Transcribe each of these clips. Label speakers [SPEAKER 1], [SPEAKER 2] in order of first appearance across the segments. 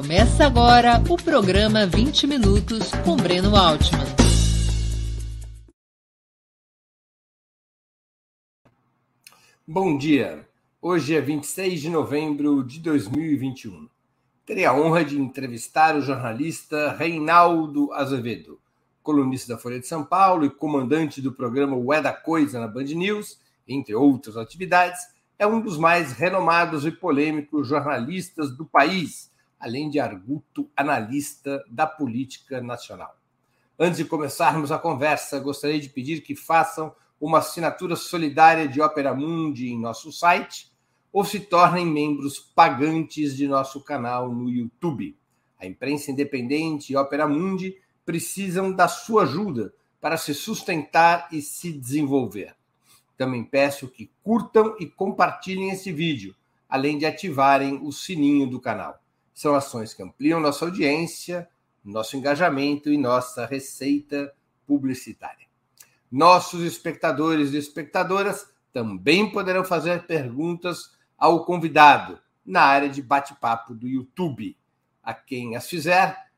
[SPEAKER 1] Começa agora o programa 20 Minutos com Breno Altman.
[SPEAKER 2] Bom dia. Hoje é 26 de novembro de 2021. Terei a honra de entrevistar o jornalista Reinaldo Azevedo, colunista da Folha de São Paulo e comandante do programa Ué da Coisa na Band News, entre outras atividades, é um dos mais renomados e polêmicos jornalistas do país, além de arguto analista da política nacional. Antes de começarmos a conversa, gostaria de pedir que façam uma assinatura solidária de Opera Mundi em nosso site ou se tornem membros pagantes de nosso canal no YouTube. A imprensa independente e Opera Mundi precisam da sua ajuda para se sustentar e se desenvolver. Também peço que curtam e compartilhem esse vídeo, além de ativarem o sininho do canal. São ações que ampliam nossa audiência, nosso engajamento e nossa receita publicitária. Nossos espectadores e espectadoras também poderão fazer perguntas ao convidado na área de bate-papo do YouTube. A quem as fizer,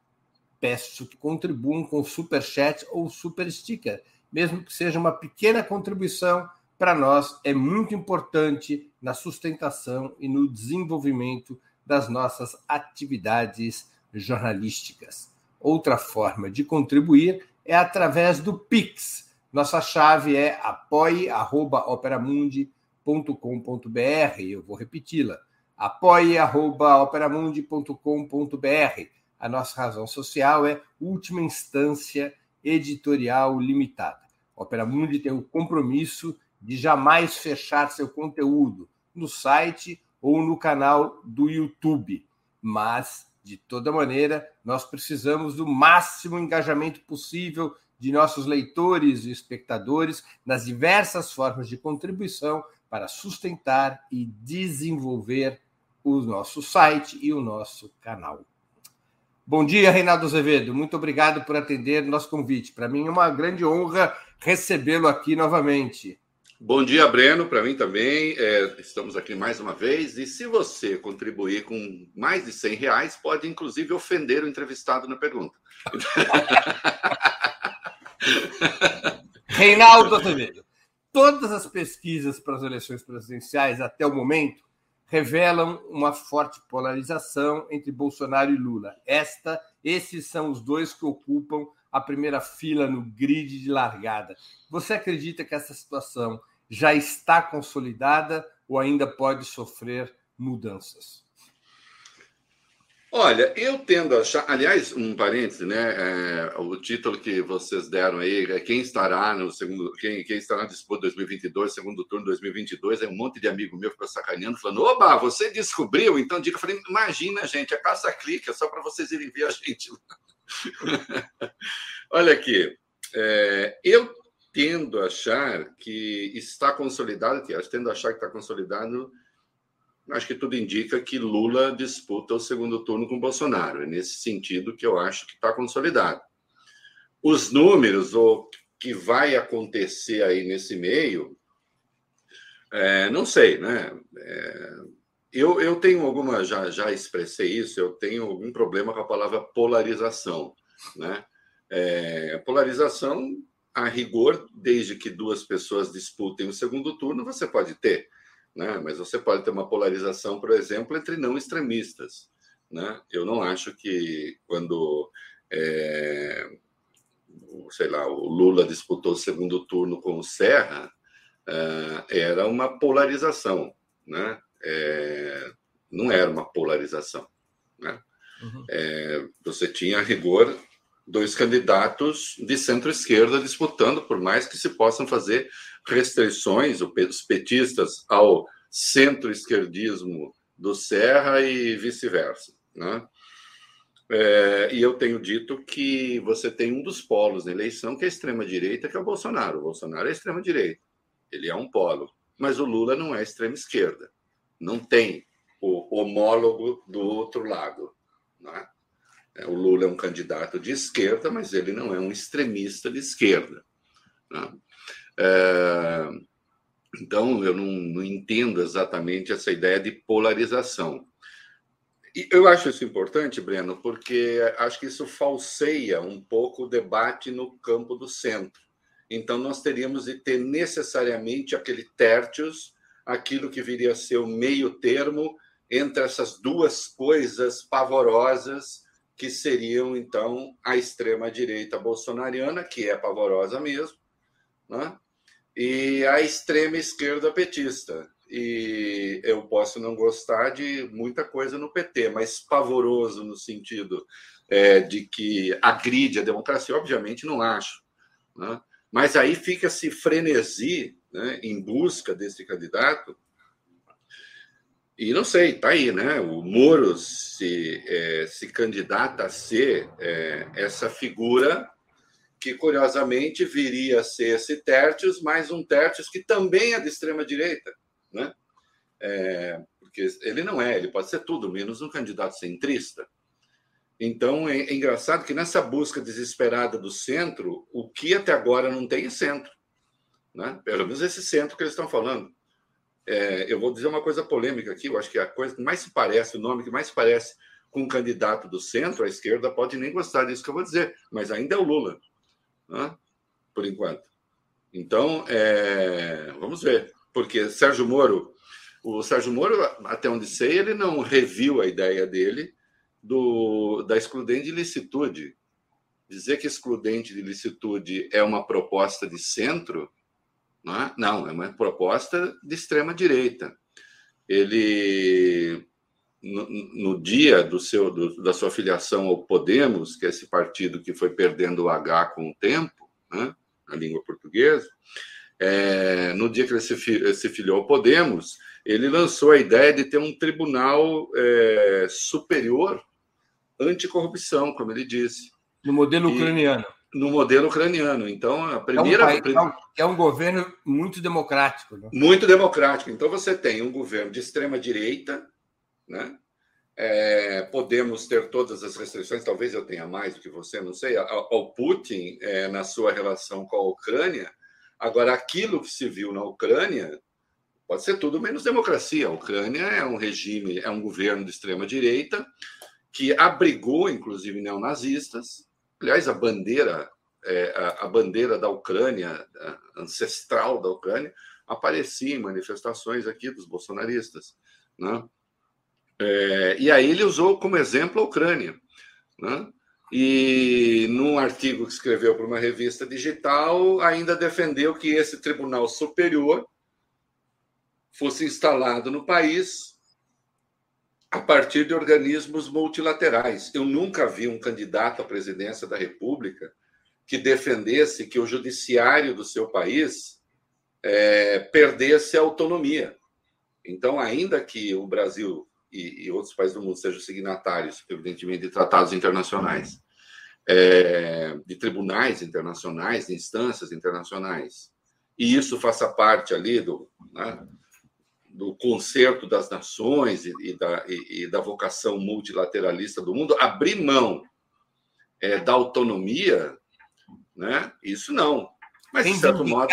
[SPEAKER 2] peço que contribuam com super chat ou super sticker, mesmo que seja uma pequena contribuição para nós é muito importante na sustentação e no desenvolvimento das nossas atividades jornalísticas. Outra forma de contribuir é através do Pix. Nossa chave é apoie@operamundi.com operamundi.com.br. Eu vou repeti-la. apoie.operamundi.com.br. A nossa razão social é última instância editorial limitada. A Opera tem o compromisso de jamais fechar seu conteúdo no site ou no canal do YouTube. Mas, de toda maneira, nós precisamos do máximo engajamento possível de nossos leitores e espectadores nas diversas formas de contribuição para sustentar e desenvolver o nosso site e o nosso canal. Bom dia, Reinaldo Azevedo. Muito obrigado por atender nosso convite. Para mim é uma grande honra recebê-lo aqui novamente.
[SPEAKER 3] Bom dia, Breno. Para mim também. É, estamos aqui mais uma vez. E se você contribuir com mais de 100 reais, pode inclusive ofender o entrevistado na pergunta.
[SPEAKER 2] Reinaldo Azevedo. Todas as pesquisas para as eleições presidenciais até o momento revelam uma forte polarização entre Bolsonaro e Lula. Esta, esses são os dois que ocupam a primeira fila no grid de largada. Você acredita que essa situação já está consolidada ou ainda pode sofrer mudanças?
[SPEAKER 3] Olha, eu tendo a achar. Aliás, um parêntese, né? É, o título que vocês deram aí, é quem estará no segundo. Quem, quem estará na disputa 2022, segundo turno 2022, é um monte de amigo meu ficou sacaneando, falando: Oba, você descobriu? Então, diga, eu falei: imagina, gente, é caça-clique, é só para vocês irem ver a gente. Olha aqui, é, eu tendo a achar que está consolidado, que tendo a achar que está consolidado acho que tudo indica que Lula disputa o segundo turno com Bolsonaro. É nesse sentido que eu acho que está consolidado. Os números, o que vai acontecer aí nesse meio, é, não sei, né? É, eu, eu tenho alguma, já, já expressei isso, eu tenho algum problema com a palavra polarização, né? É, polarização, a rigor, desde que duas pessoas disputem o segundo turno, você pode ter né? mas você pode ter uma polarização, por exemplo, entre não extremistas. Né? Eu não acho que quando, é, sei lá, o Lula disputou o segundo turno com o Serra, é, era uma polarização. Né? É, não era uma polarização. Né? Uhum. É, você tinha, a rigor, dois candidatos de centro-esquerda disputando, por mais que se possam fazer restrições, os petistas ao centro-esquerdismo do Serra e vice-versa. Né? É, e eu tenho dito que você tem um dos polos na eleição que é a extrema-direita, que é o Bolsonaro. O Bolsonaro é extrema-direita, ele é um polo. Mas o Lula não é extrema-esquerda. Não tem o homólogo do outro lado. Né? É, o Lula é um candidato de esquerda, mas ele não é um extremista de esquerda. Né? É, então, eu não, não, entendo exatamente essa ideia de polarização. eu acho isso importante, Breno, porque acho que isso falseia um pouco o debate no campo do centro. Então, nós teríamos de ter necessariamente aquele tertius, aquilo que viria a ser o meio termo entre essas duas coisas pavorosas que seriam, então, a extrema-direita bolsonariana, que é pavorosa mesmo, né? e a extrema-esquerda petista, e eu posso não gostar de muita coisa no PT, mas pavoroso no sentido é, de que agride a democracia, obviamente não acho. Né? Mas aí fica-se frenesi né, em busca desse candidato. E não sei, tá aí, né? O Moro se, é, se candidata a ser é, essa figura que, curiosamente, viria a ser esse Tertius, mais um Tertius que também é de extrema-direita né? É, porque ele não é, ele pode ser tudo menos um candidato centrista. Então é, é, engraçado que nessa busca desesperada do centro, o que até agora não tem é centro, né? Pelo menos esse centro que eles estão falando. É, eu vou dizer uma coisa polêmica aqui, eu acho que a coisa que mais se parece, o nome que mais se parece com um candidato do centro, a esquerda pode nem gostar disso que eu vou dizer, mas ainda é o Lula, né? por enquanto. Então, é, vamos ver porque Sérgio Moro, o Sérgio Moro, até onde sei, ele não reviu a ideia dele do, da excludente de licitude. Dizer que excludente de licitude é uma proposta de centro, não é, não, é uma proposta de extrema direita. Ele no, no, dia do seu, do, da sua filiação ao Podemos, que é esse partido que foi perdendo o H com o tempo, né, a língua portuguesa, é, no dia que ele se, se filiou ao Podemos, ele lançou a ideia de ter um tribunal é, superior anticorrupção, como ele disse.
[SPEAKER 2] No modelo e, ucraniano.
[SPEAKER 3] No modelo ucraniano. Então, a primeira.
[SPEAKER 2] É um, país, é um, é um governo muito democrático. Né?
[SPEAKER 3] Muito democrático. Então, você tem um governo de extrema-direita, né? É, podemos ter todas as restrições, talvez eu tenha mais do que você, não sei, ao, Putin é, na sua relação com a Ucrânia, Agora, aquilo que se viu na Ucrânia pode ser tudo menos democracia. A Ucrânia é um regime, é um governo de extrema direita que abrigou, inclusive, neonazistas. Aliás, a bandeira, é, a, a, bandeira da Ucrânia, ancestral da Ucrânia, aparecia em manifestações aqui dos bolsonaristas. Né? É, e aí ele usou como exemplo a Ucrânia. Né? e num artigo que escreveu para uma revista digital, ainda defendeu que esse tribunal superior fosse instalado no país a partir de organismos multilaterais. Eu nunca vi um candidato à presidência da República que defendesse que o judiciário do seu país é, perdesse a autonomia. Então, ainda que o Brasil e, e, outros países do mundo sejam signatários, evidentemente, de tratados internacionais, é, de tribunais internacionais, de instâncias internacionais, e isso faça parte ali do, né, do concerto das nações e, e da, e, e, da vocação multilateralista do mundo, abrir mão é, da autonomia, né, isso não. Mas, de certo modo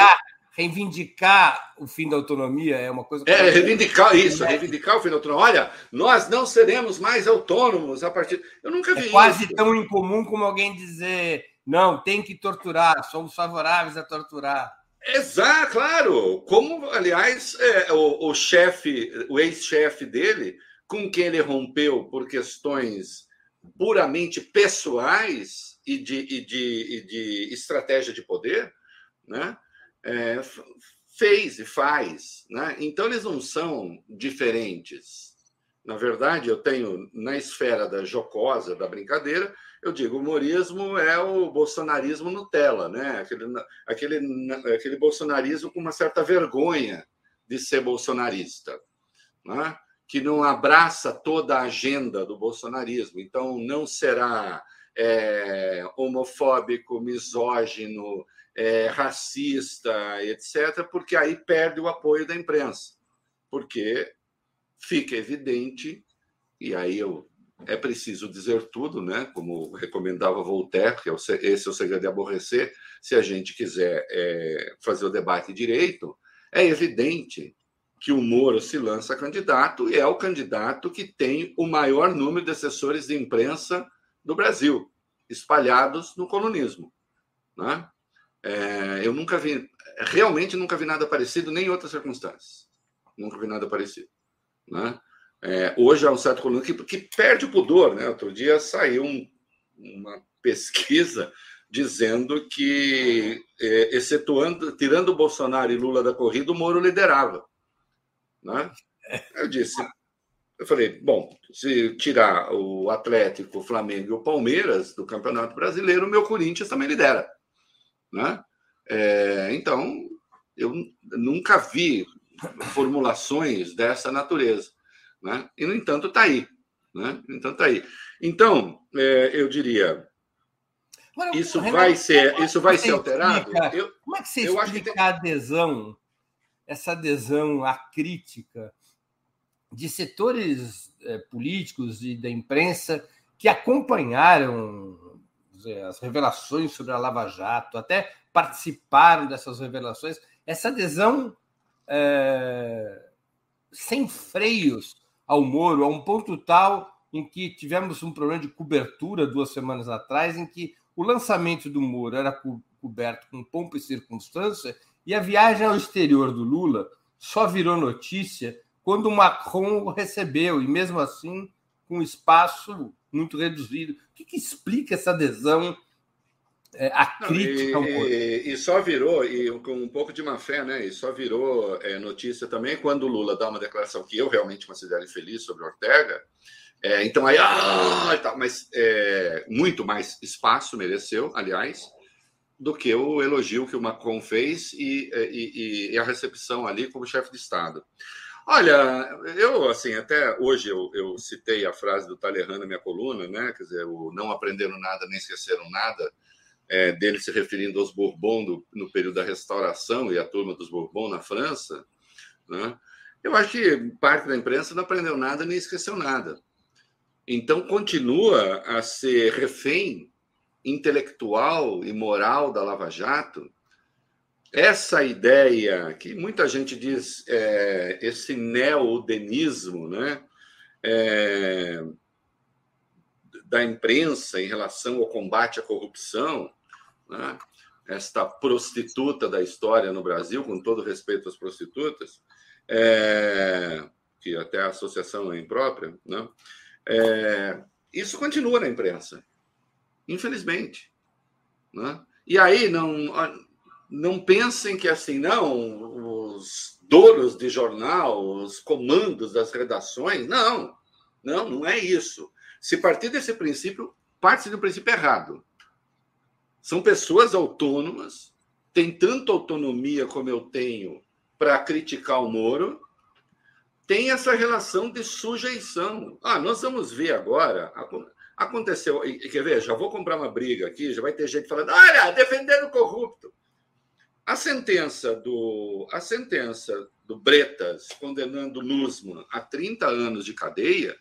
[SPEAKER 2] reivindicar o fim da autonomia é uma coisa.
[SPEAKER 3] É, reivindicar isso, reivindicar o fim da autonomia. Olha, nós não seremos mais autônomos a partir. Eu nunca vi
[SPEAKER 2] é quase isso. tão incomum como alguém dizer não, tem que torturar, somos favoráveis a torturar.
[SPEAKER 3] Exato, claro. Como, aliás, é, o, o chefe, o ex-chefe dele, com quem ele rompeu por questões puramente pessoais e de, e de, e de estratégia de poder, né? é, fez e faz. Né? Então, eles não são diferentes. Na verdade, eu tenho, na esfera da jocosa, da brincadeira, eu digo, o humorismo é o bolsonarismo Nutella, né? aquele, aquele, aquele bolsonarismo com uma certa vergonha de ser bolsonarista, né? que não abraça toda a agenda do bolsonarismo. Então, não será é, homofóbico, misógino, é, racista, etc., porque aí perde o apoio da imprensa, porque fica evidente, e aí eu, é preciso dizer tudo, né? como recomendava Voltaire, que é esse é o segredo de aborrecer, se a gente quiser é, fazer o debate direito, é evidente que o Moro se lança candidato e é o candidato que tem o maior número de assessores de imprensa do Brasil, espalhados no colonismo. Né? É, eu nunca vi, realmente nunca vi nada parecido, nem em outras circunstâncias. Nunca vi nada parecido. Né? É, hoje há um certo colonismo que, que, perde o pudor. Né? Outro dia saiu um, uma pesquisa dizendo que, é, excetuando, tirando Bolsonaro e Lula da corrida, o Moro liderava. Né? Eu disse, eu falei, bom, se tirar o Atlético, o Flamengo e o Palmeiras do Campeonato Brasileiro, o meu Corinthians também lidera. Né? É, então, eu nunca vi formulações dessa natureza. Né? E, no entanto, está aí. Né? No entanto, está aí. Então, é, eu diria, isso vai ser, isso vai ser alterado?
[SPEAKER 2] eu, como é que você eu explica que... a adesão essa adesão à crítica de setores é, políticos e da imprensa que acompanharam dizer, as revelações sobre a Lava Jato, até participaram dessas revelações, essa adesão é, sem freios ao Moro, a um ponto tal em que tivemos um problema de cobertura duas semanas atrás, em que o lançamento do Moro era coberto com pompa e circunstância e a viagem ao exterior do Lula só virou notícia quando o Macron o recebeu, e mesmo assim com espaço muito reduzido. O que, que explica essa adesão é, à crítica?
[SPEAKER 3] Não, e, e, só virou, e com um pouco de má fé, né? E só virou é, notícia também quando o Lula dá uma declaração que eu realmente considero infeliz sobre Ortega. É, então aí, ah, tá, mas é, muito mais espaço mereceu, aliás do que o elogio que o Macron fez e, e, e a recepção ali como chefe de Estado. Olha, eu, assim, até hoje eu, eu citei a frase do Talleyrand na minha coluna, né? Quer dizer, o não aprenderam nada nem esqueceram nada, é, dele se referindo aos Bourbon do, no período da restauração e a turma dos Bourbon na França, né? Eu acho que parte da imprensa não aprendeu nada nem esqueceu nada. Então, continua a ser refém intelectual e moral da Lava Jato, essa ideia que muita gente diz é, esse neodenismo, né, é, da imprensa em relação ao combate à corrupção, né, esta prostituta da história no Brasil, com todo respeito às prostitutas, é, que até a associação é imprópria, né, é, isso continua na imprensa infelizmente. Né? E aí não, não pensem que assim, não, os donos de jornal, os comandos das redações, não, não, não é isso. Se partir desse princípio, parte do princípio errado. São pessoas autônomas, têm tanta autonomia como eu tenho para criticar o Moro, tem essa relação de sujeição. Ah, nós vamos ver agora Aconteceu, e, quer ver? Já vou comprar uma briga aqui, já vai ter gente falando, olha, defendendo o corrupto. A sentença do, a sentença do Bretas condenando Nussmann a 30 anos de cadeia,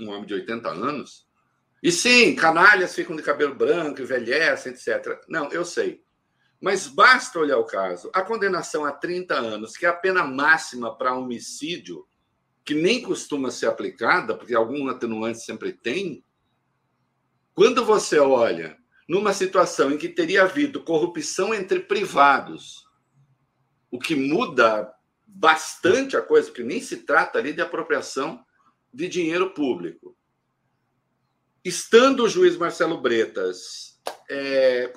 [SPEAKER 3] um homem de 80 anos, e sim, canalhas ficam de cabelo branco, envelhecem, etc. Não, eu sei. Mas basta olhar o caso. A condenação a 30 anos, que é a pena máxima para homicídio, que nem costuma ser aplicada, porque algum atenuante sempre tem, quando você olha numa situação em que teria havido corrupção entre privados, o que muda bastante a coisa, porque nem se trata ali de apropriação de dinheiro público. Estando o juiz Marcelo Bretas é,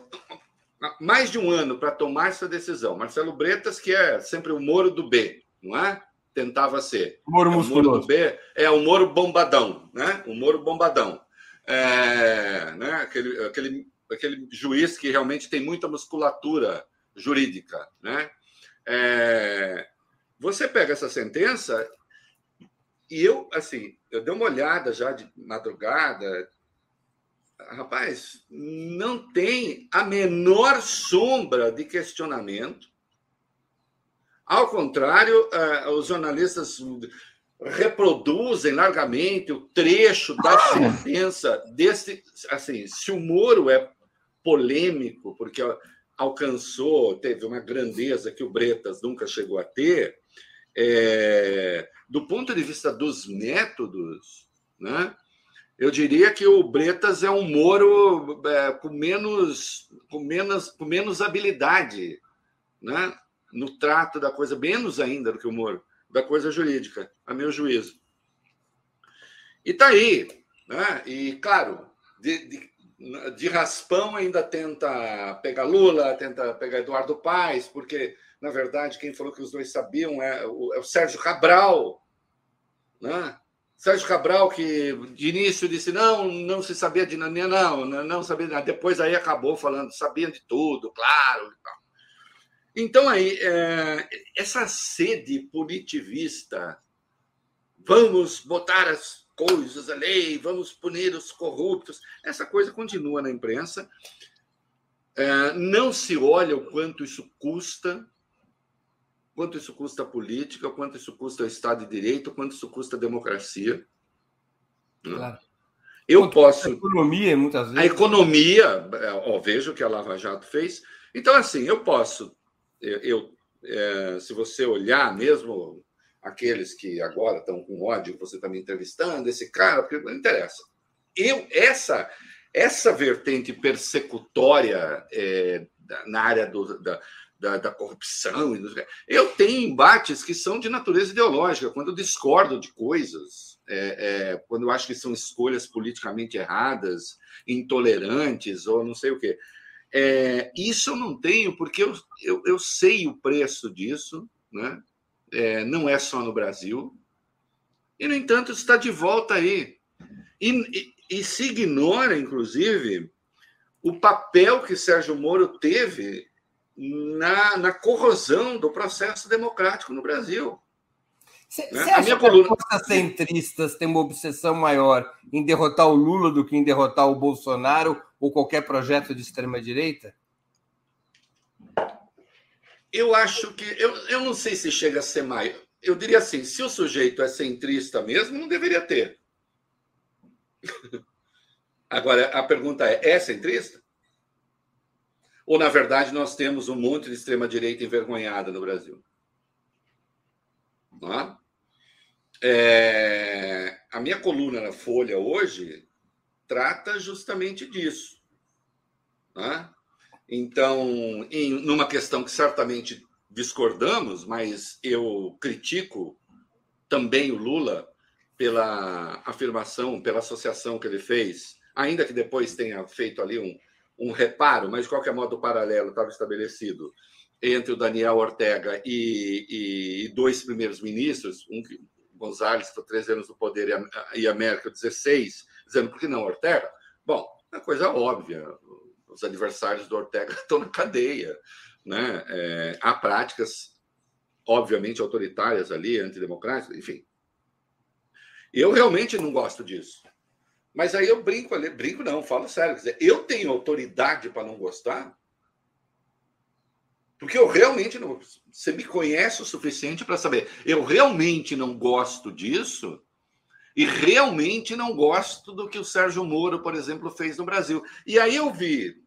[SPEAKER 3] mais de um ano para tomar essa decisão, Marcelo Bretas, que é sempre o Moro do B, não é? Tentava ser.
[SPEAKER 2] Moro
[SPEAKER 3] é,
[SPEAKER 2] o Moro
[SPEAKER 3] do B é o Moro bombadão, né? O Moro bombadão é, né, aquele, aquele, aquele juiz que realmente tem muita musculatura jurídica. Né? É, você pega essa sentença e eu, assim, eu dei uma olhada já de madrugada. Rapaz, não tem a menor sombra de questionamento. Ao contrário, uh, os jornalistas reproduzem largamente o trecho da sentença desse. Assim, se o Moro é polêmico, porque alcançou, teve uma grandeza que o Bretas nunca chegou a ter, É, do ponto de vista dos métodos, né, eu diria que o Bretas é um Moro é, com, menos, com, menos, com menos habilidade né, no trato da coisa, menos ainda do que o Moro, da coisa jurídica, a meu juízo. E está aí. Né? E, claro, de, de, de raspão ainda tenta pegar Lula, tenta pegar Eduardo Paes, porque, na verdade, quem falou que os dois sabiam é o, é o Sérgio Cabral. Né? Sérgio Cabral, que de início disse não, não se sabia de nada, não, não sabia de nada. Depois aí acabou falando, sabia de tudo, claro. Então aí, é, essa sede punitivista, vamos botar as coisas, a lei, vamos punir os corruptos. Essa coisa continua na imprensa. É, não se olha o quanto isso custa, quanto isso custa a política, quanto isso custa o Estado de Direito, quanto isso custa a democracia. Claro. Eu quanto posso. A
[SPEAKER 2] economia, muitas vezes.
[SPEAKER 3] A economia, é, ó, veja o que a Lava Jato fez. Então, assim, eu posso. Eu, eu é, se você olhar mesmo aqueles que agora estão com ódio, você está me entrevistando, esse cara, porque não interessa. Eu, essa, essa vertente persecutória é, na área do, da, da, da, corrupção, eu tenho embates que são de natureza ideológica, quando eu discordo de coisas, é, é, quando eu acho que são escolhas politicamente erradas, intolerantes ou não sei o quê. É, isso eu não tenho, porque eu, eu, eu sei o preço disso, né? é, não é só no Brasil, e, no entanto, está de volta aí. E, e, e, se ignora, inclusive, o papel que Sérgio Moro teve na, na corrosão do processo democrático no Brasil.
[SPEAKER 2] Você né? acha minha que coluna... as centristas têm uma obsessão maior em derrotar o Lula do que em derrotar o Bolsonaro ou qualquer projeto de extrema-direita?
[SPEAKER 3] Eu acho que. Eu, eu não sei se chega a ser mais. Eu diria assim: se o sujeito é centrista mesmo, não deveria ter. Agora, a pergunta é: é centrista? Ou, na verdade, nós temos um monte de extrema-direita envergonhada no Brasil? Não é? É, a minha coluna na Folha hoje trata justamente disso. É? Então, em numa questão que certamente discordamos, mas eu critico também o Lula pela afirmação, pela associação que ele fez, ainda que depois tenha feito ali um, um reparo, mas de qualquer modo o paralelo estava estabelecido entre o Daniel Ortega e, e dois primeiros ministros, um que Gonzalez ficou três anos no poder e a, e a Merkel 16, dizendo por que não Ortega? Bom, é coisa óbvia os adversários do Ortega estão na cadeia. Né? É, há práticas, obviamente, autoritárias ali, antidemocráticas, enfim. Eu realmente não gosto disso. Mas aí eu brinco ali, brinco não, falo sério. Dizer, eu tenho autoridade para não gostar? Porque eu realmente não. Você me conhece o suficiente para saber. Eu realmente não gosto disso e realmente não gosto do que o Sérgio Moro, por exemplo, fez no Brasil. E aí eu vi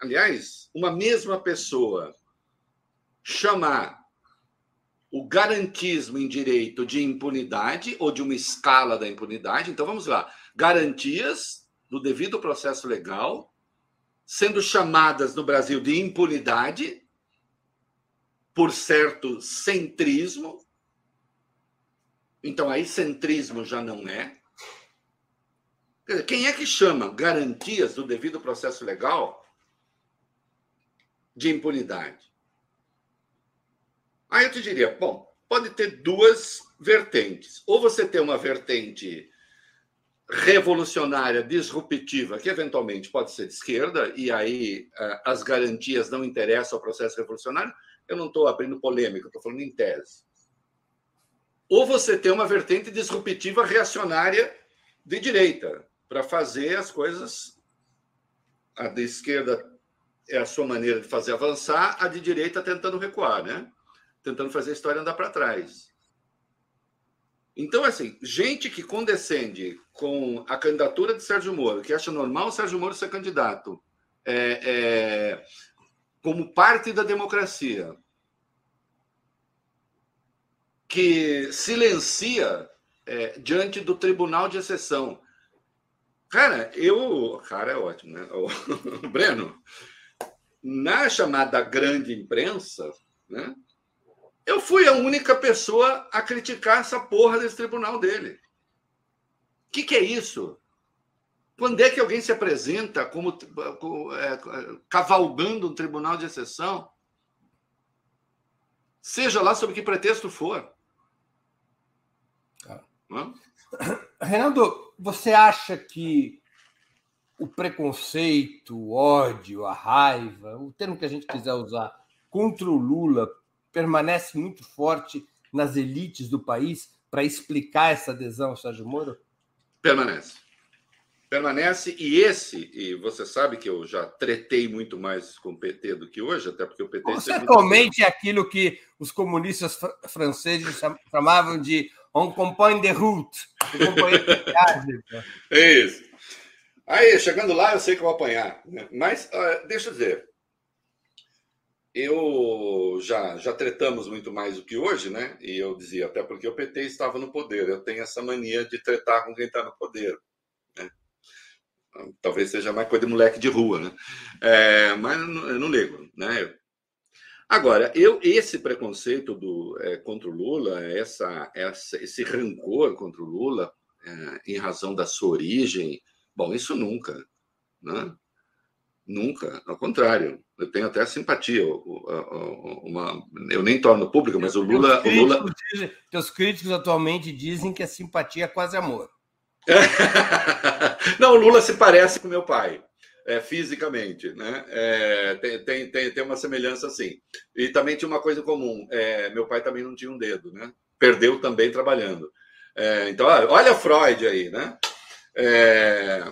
[SPEAKER 3] aliás, uma mesma pessoa chamar o garantismo em direito de impunidade ou de uma escala da impunidade. Então vamos lá, garantias do devido processo legal sendo chamadas no Brasil de impunidade por certo centrismo. Então aí centrismo já não é. Quem é que chama garantias do devido processo legal de impunidade. Aí eu te diria, bom, pode ter duas vertentes. Ou você tem uma vertente revolucionária, disruptiva, que eventualmente pode ser de esquerda, e aí uh, as garantias não interessam ao processo revolucionário. Eu não estou abrindo polêmica, estou falando em tese. Ou você tem uma vertente disruptiva reacionária de direita, para fazer as coisas. A de esquerda é a sua maneira de fazer avançar, a de direita tentando recuar, né? Tentando fazer a história andar para trás. Então, assim, gente que condescende com a candidatura de Sérgio Moro, que acha normal o Sérgio Moro ser candidato é, é, como parte da democracia, que silencia é, diante do tribunal de exceção. Cara, eu. Cara, é ótimo, né? O Breno, na chamada grande imprensa, né? Eu fui a única pessoa a criticar essa porra desse tribunal dele. O que, que é isso? Quando é que alguém se apresenta como é, cavalgando um tribunal de exceção? Seja lá sob que pretexto for.
[SPEAKER 2] Hã? Reinaldo, você acha que o preconceito, o ódio, a raiva, o termo que a gente quiser usar, contra o Lula permanece muito forte nas elites do país para explicar essa adesão ao Sérgio Moro?
[SPEAKER 3] Permanece. Permanece, e esse, e você sabe que eu já tretei muito mais com o PT do que hoje, até porque o PT.
[SPEAKER 2] Você atualmente é aquilo que os comunistas fr franceses chamavam de um companheiro de route. Um.
[SPEAKER 3] É isso. Aí, chegando lá, eu sei que eu vou apanhar. Né? Mas, uh, deixa eu dizer, eu já, já tretamos muito mais do que hoje, né? E eu dizia, até porque o PT estava no poder. Eu tenho essa mania de tretar com quem está no poder. Né? Talvez seja mais coisa de moleque de rua, né? É, mas eu não ligo, né? Agora, eu esse preconceito do, é, contra o Lula, essa, essa, esse rancor contra o Lula, é, em razão da sua origem, Bom, isso nunca, né? Nunca, ao contrário, eu tenho até simpatia. Uma, eu nem torno público, mas o Lula. Teus
[SPEAKER 2] críticos,
[SPEAKER 3] o Lula...
[SPEAKER 2] Dizem, teus críticos atualmente dizem que a simpatia é quase amor.
[SPEAKER 3] Não, o Lula se parece com meu pai, é, fisicamente, né? É, tem, tem, tem, uma semelhança assim. E também tinha uma coisa comum: é, meu pai também não tinha um dedo, né? Perdeu também trabalhando. É, então, olha Freud aí, né? É...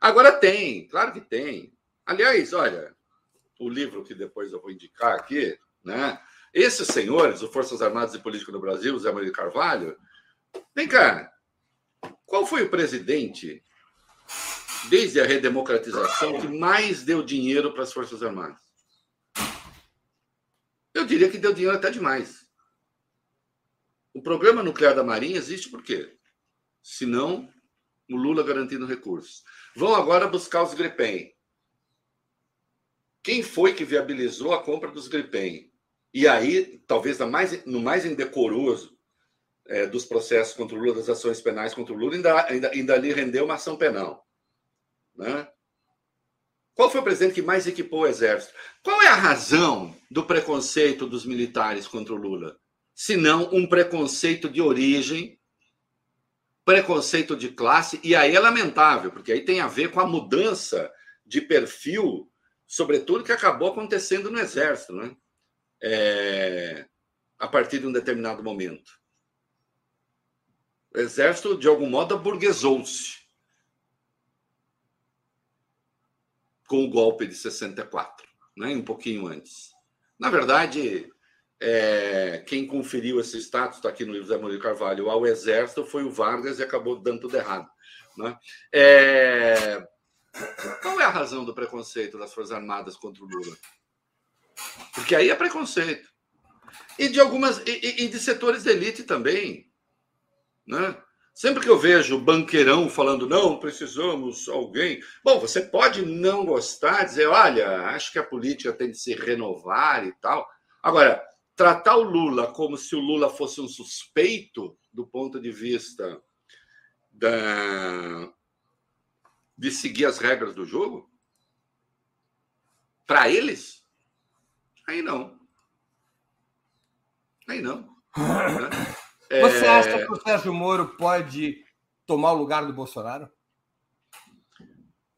[SPEAKER 3] Agora tem, claro que tem. Aliás, olha, o livro que depois eu vou indicar aqui, né? Esses senhores, o Forças Armadas e Política no Brasil, Zé Maria Carvalho, vem cá, qual foi o presidente, desde a redemocratização, que mais deu dinheiro para as Forças Armadas? Eu diria que deu dinheiro até demais. O programa nuclear da Marinha existe por quê? Senão o Lula garantindo recursos. Vão agora buscar os Gripen. Quem foi que viabilizou a compra dos Gripen? E aí, talvez mais, no mais indecoroso é, dos processos contra o Lula, das ações penais contra o Lula, ainda, ainda, ainda lhe rendeu uma ação penal. Né? Qual foi o presidente que mais equipou o exército? Qual é a razão do preconceito dos militares contra o Lula? Se não um preconceito de origem preconceito de classe, e aí é lamentável, porque aí tem a ver com a mudança de perfil, sobretudo que acabou acontecendo no Exército, né? É, a partir de um determinado momento. O Exército, de algum modo, aburguesou-se com o golpe de 64, né? um pouquinho antes. Na verdade, é, quem conferiu esse status, está aqui no livro Zé Murilo Carvalho, ao Exército foi o Vargas e acabou dando tudo errado. Né? É, qual é a razão do preconceito das Forças Armadas contra o Lula? Porque aí é preconceito. E de algumas e, e de setores de elite também. Né? Sempre que eu vejo banqueirão falando, não, precisamos alguém. Bom, você pode não gostar, dizer, olha, acho que a política tem de se renovar e tal. Agora, tratar o Lula como se o Lula fosse um suspeito do ponto de vista da, de seguir as regras do jogo? Para eles? Aí não. Aí não.
[SPEAKER 2] Você é... acha que o Sérgio Moro pode tomar o lugar do Bolsonaro?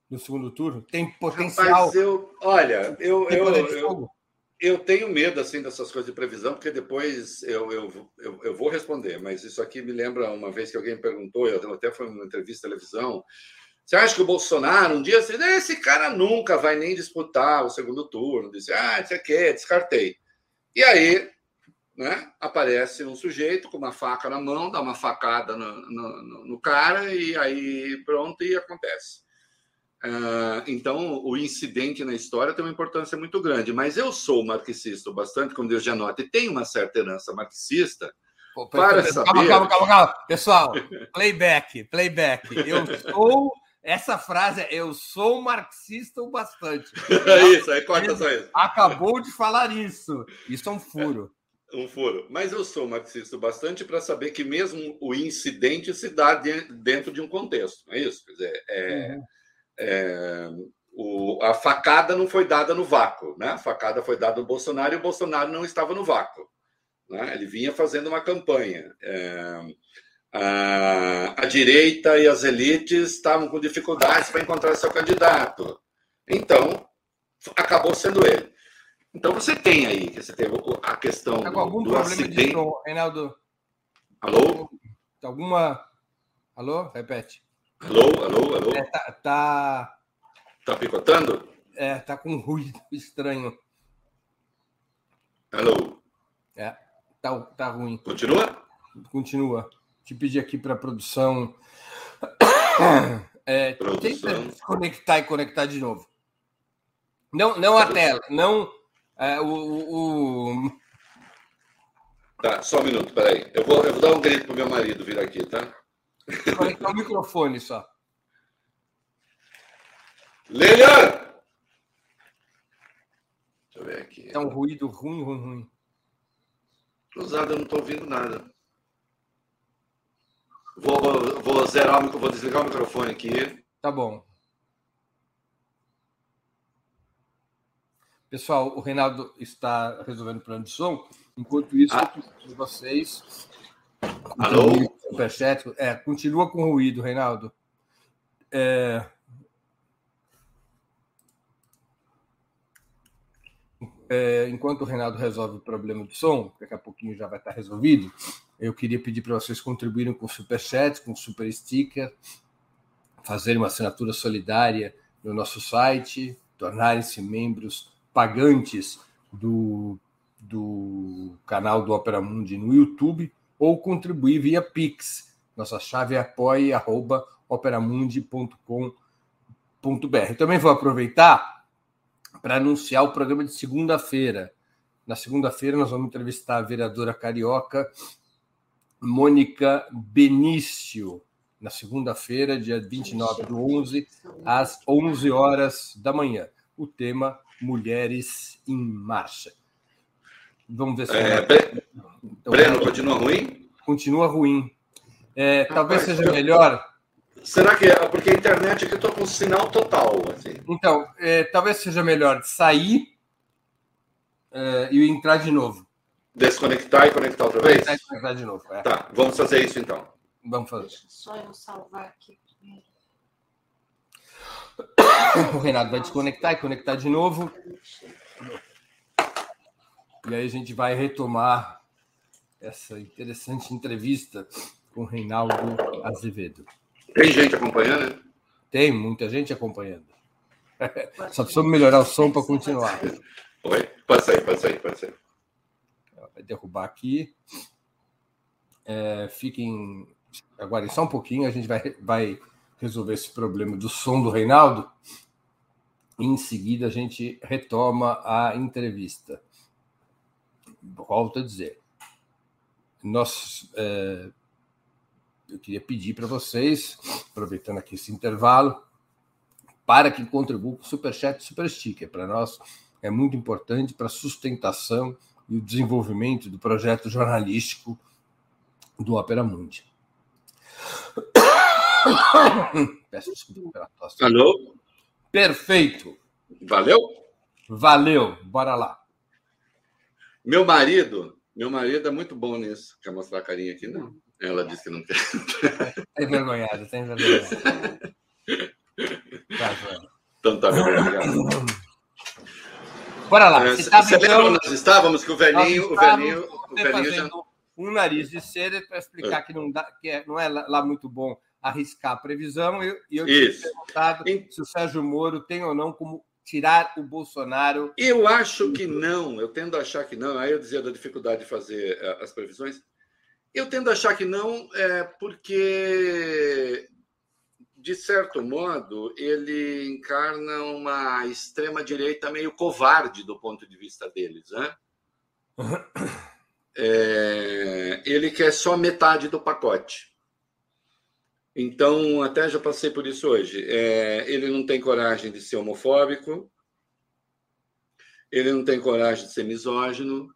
[SPEAKER 2] No segundo turno? Tem potencial. Rapaz,
[SPEAKER 3] eu, olha, eu, eu, eu, eu tenho medo assim dessas coisas de previsão, porque depois eu, eu, eu, eu, vou responder, mas isso aqui me lembra uma vez que alguém perguntou, eu até foi uma entrevista de televisão. Você acha que o Bolsonaro um dia assim, esse cara nunca vai nem disputar o segundo turno? Disse, ah, isso aqui, descartei. E aí, né, aparece um sujeito com uma faca na mão, dá uma facada no, no, no cara e aí pronto, e acontece. Uh, então, o incidente na história tem uma importância muito grande. Mas eu sou marxista bastante, como Deus já nota, e tenho uma certa herança marxista. Pô, para
[SPEAKER 2] calma, saber... calma, calma, calma. Pessoal, playback, playback. Eu sou. Essa frase é eu sou marxista o bastante.
[SPEAKER 3] É isso, aí corta só isso.
[SPEAKER 2] Acabou de falar isso. Isso é um furo.
[SPEAKER 3] É, um furo. Mas eu sou marxista o bastante para saber que mesmo o incidente se dá dentro de um contexto. É isso? Quer dizer, é. Uhum é, o, a facada não foi dada no vácuo, né? A facada foi dada no Bolsonaro e o Bolsonaro não estava no vácuo. Né? Ele vinha fazendo uma campanha. É, a, a, direita e as elites estavam com dificuldades para encontrar seu candidato. Então, acabou sendo ele. Então, você tem aí, você teve a questão
[SPEAKER 2] tá algum do, do problema acidente. De som, Reinaldo?
[SPEAKER 3] Alô?
[SPEAKER 2] Alguma... Alô? Repete.
[SPEAKER 3] Alô, alô, alô?
[SPEAKER 2] É, tá, tá.
[SPEAKER 3] Tá picotando?
[SPEAKER 2] É, tá com um ruído estranho.
[SPEAKER 3] Alô?
[SPEAKER 2] É, tá, tá ruim.
[SPEAKER 3] Continua?
[SPEAKER 2] Continua. Te pedi aqui para produção. É, produção. Tenta conectar e conectar de novo. Não, não a tela, não é, o, o,
[SPEAKER 3] Tá, só um minuto, peraí. Eu vou, eu vou dar um grito pro meu marido vir aqui, tá?
[SPEAKER 2] Conectar o microfone só.
[SPEAKER 3] Lilian! Deixa eu ver aqui.
[SPEAKER 2] É um ruído ruim, ruim, ruim.
[SPEAKER 3] Cruzado, eu não estou ouvindo nada. Vou, vou zerar o vou desligar o microfone aqui.
[SPEAKER 2] Tá bom. Pessoal, o Reinaldo está resolvendo o plano de som. Enquanto isso, ah. vocês.
[SPEAKER 3] Alô?
[SPEAKER 2] Superchat. É, continua com ruído, Reinaldo. É... É, enquanto o Reinaldo resolve o problema do som, daqui a pouquinho já vai estar resolvido, eu queria pedir para vocês contribuírem com superchat, com super sticker, fazerem uma assinatura solidária no nosso site, tornarem-se membros pagantes do, do canal do Opera Mundi no YouTube ou contribuir via Pix. Nossa chave é apoie.operamundi.com.br. Também vou aproveitar para anunciar o programa de segunda-feira. Na segunda-feira, nós vamos entrevistar a vereadora carioca Mônica Benício. Na segunda-feira, dia 29 do 11, às 11 horas da manhã. O tema Mulheres em Marcha. Vamos ver se. É,
[SPEAKER 3] então, Breno, continua ruim?
[SPEAKER 2] Continua ruim. É, talvez seja melhor.
[SPEAKER 3] Será que é? Porque a internet aqui eu estou com sinal total. Assim.
[SPEAKER 2] Então, é, talvez seja melhor sair é, e entrar de novo.
[SPEAKER 3] Desconectar e conectar outra vez?
[SPEAKER 2] Desconectar e conectar de novo. É.
[SPEAKER 3] Tá, vamos fazer isso então.
[SPEAKER 2] Vamos fazer.
[SPEAKER 4] Deixa só eu salvar aqui primeiro.
[SPEAKER 2] O Renato vai desconectar e conectar de novo. E aí a gente vai retomar essa interessante entrevista com Reinaldo Azevedo.
[SPEAKER 3] Tem gente acompanhando?
[SPEAKER 2] Tem muita gente acompanhando. Só precisamos melhorar o som para continuar.
[SPEAKER 3] Oi, pode sair, pode sair, pode sair.
[SPEAKER 2] Vai derrubar aqui. É, fiquem. Agora, só um pouquinho, a gente vai, vai resolver esse problema do som do Reinaldo. Em seguida, a gente retoma a entrevista volto a dizer, nós, é, eu queria pedir para vocês, aproveitando aqui esse intervalo, para que contribuam com o Superchat e Super Sticker. Para nós é muito importante para a sustentação e o desenvolvimento do projeto jornalístico do Opera Mundi.
[SPEAKER 3] Peço desculpa pela tosse. Alô?
[SPEAKER 2] Perfeito.
[SPEAKER 3] Valeu?
[SPEAKER 2] Valeu. Bora lá.
[SPEAKER 3] Meu marido, meu marido é muito bom nisso. Quer mostrar a carinha aqui? Não. Ela disse que não quer.
[SPEAKER 2] Tem vergonhado, tem vergonhado.
[SPEAKER 3] tá, então tá, meu obrigado.
[SPEAKER 2] Bora lá. É,
[SPEAKER 3] você tá então... nós estávamos que o velhinho, o velhinho, o velhinho já...
[SPEAKER 2] um nariz de cera para explicar é. que não dá, que é, não é lá muito bom arriscar a previsão. E eu, eu tinha perguntado se o Sérgio Moro tem ou não como tirar o Bolsonaro?
[SPEAKER 3] Eu acho que não, eu tendo a achar que não. Aí eu dizia da dificuldade de fazer eh, as previsões. Eu tendo a achar que não, é porque de certo modo, ele encarna uma extrema-direita meio covarde do ponto de vista deles. Né? É, ele quer só metade do pacote. Então, até já passei por isso hoje. É, ele não tem coragem de ser homofóbico, ele não tem coragem de ser misógino,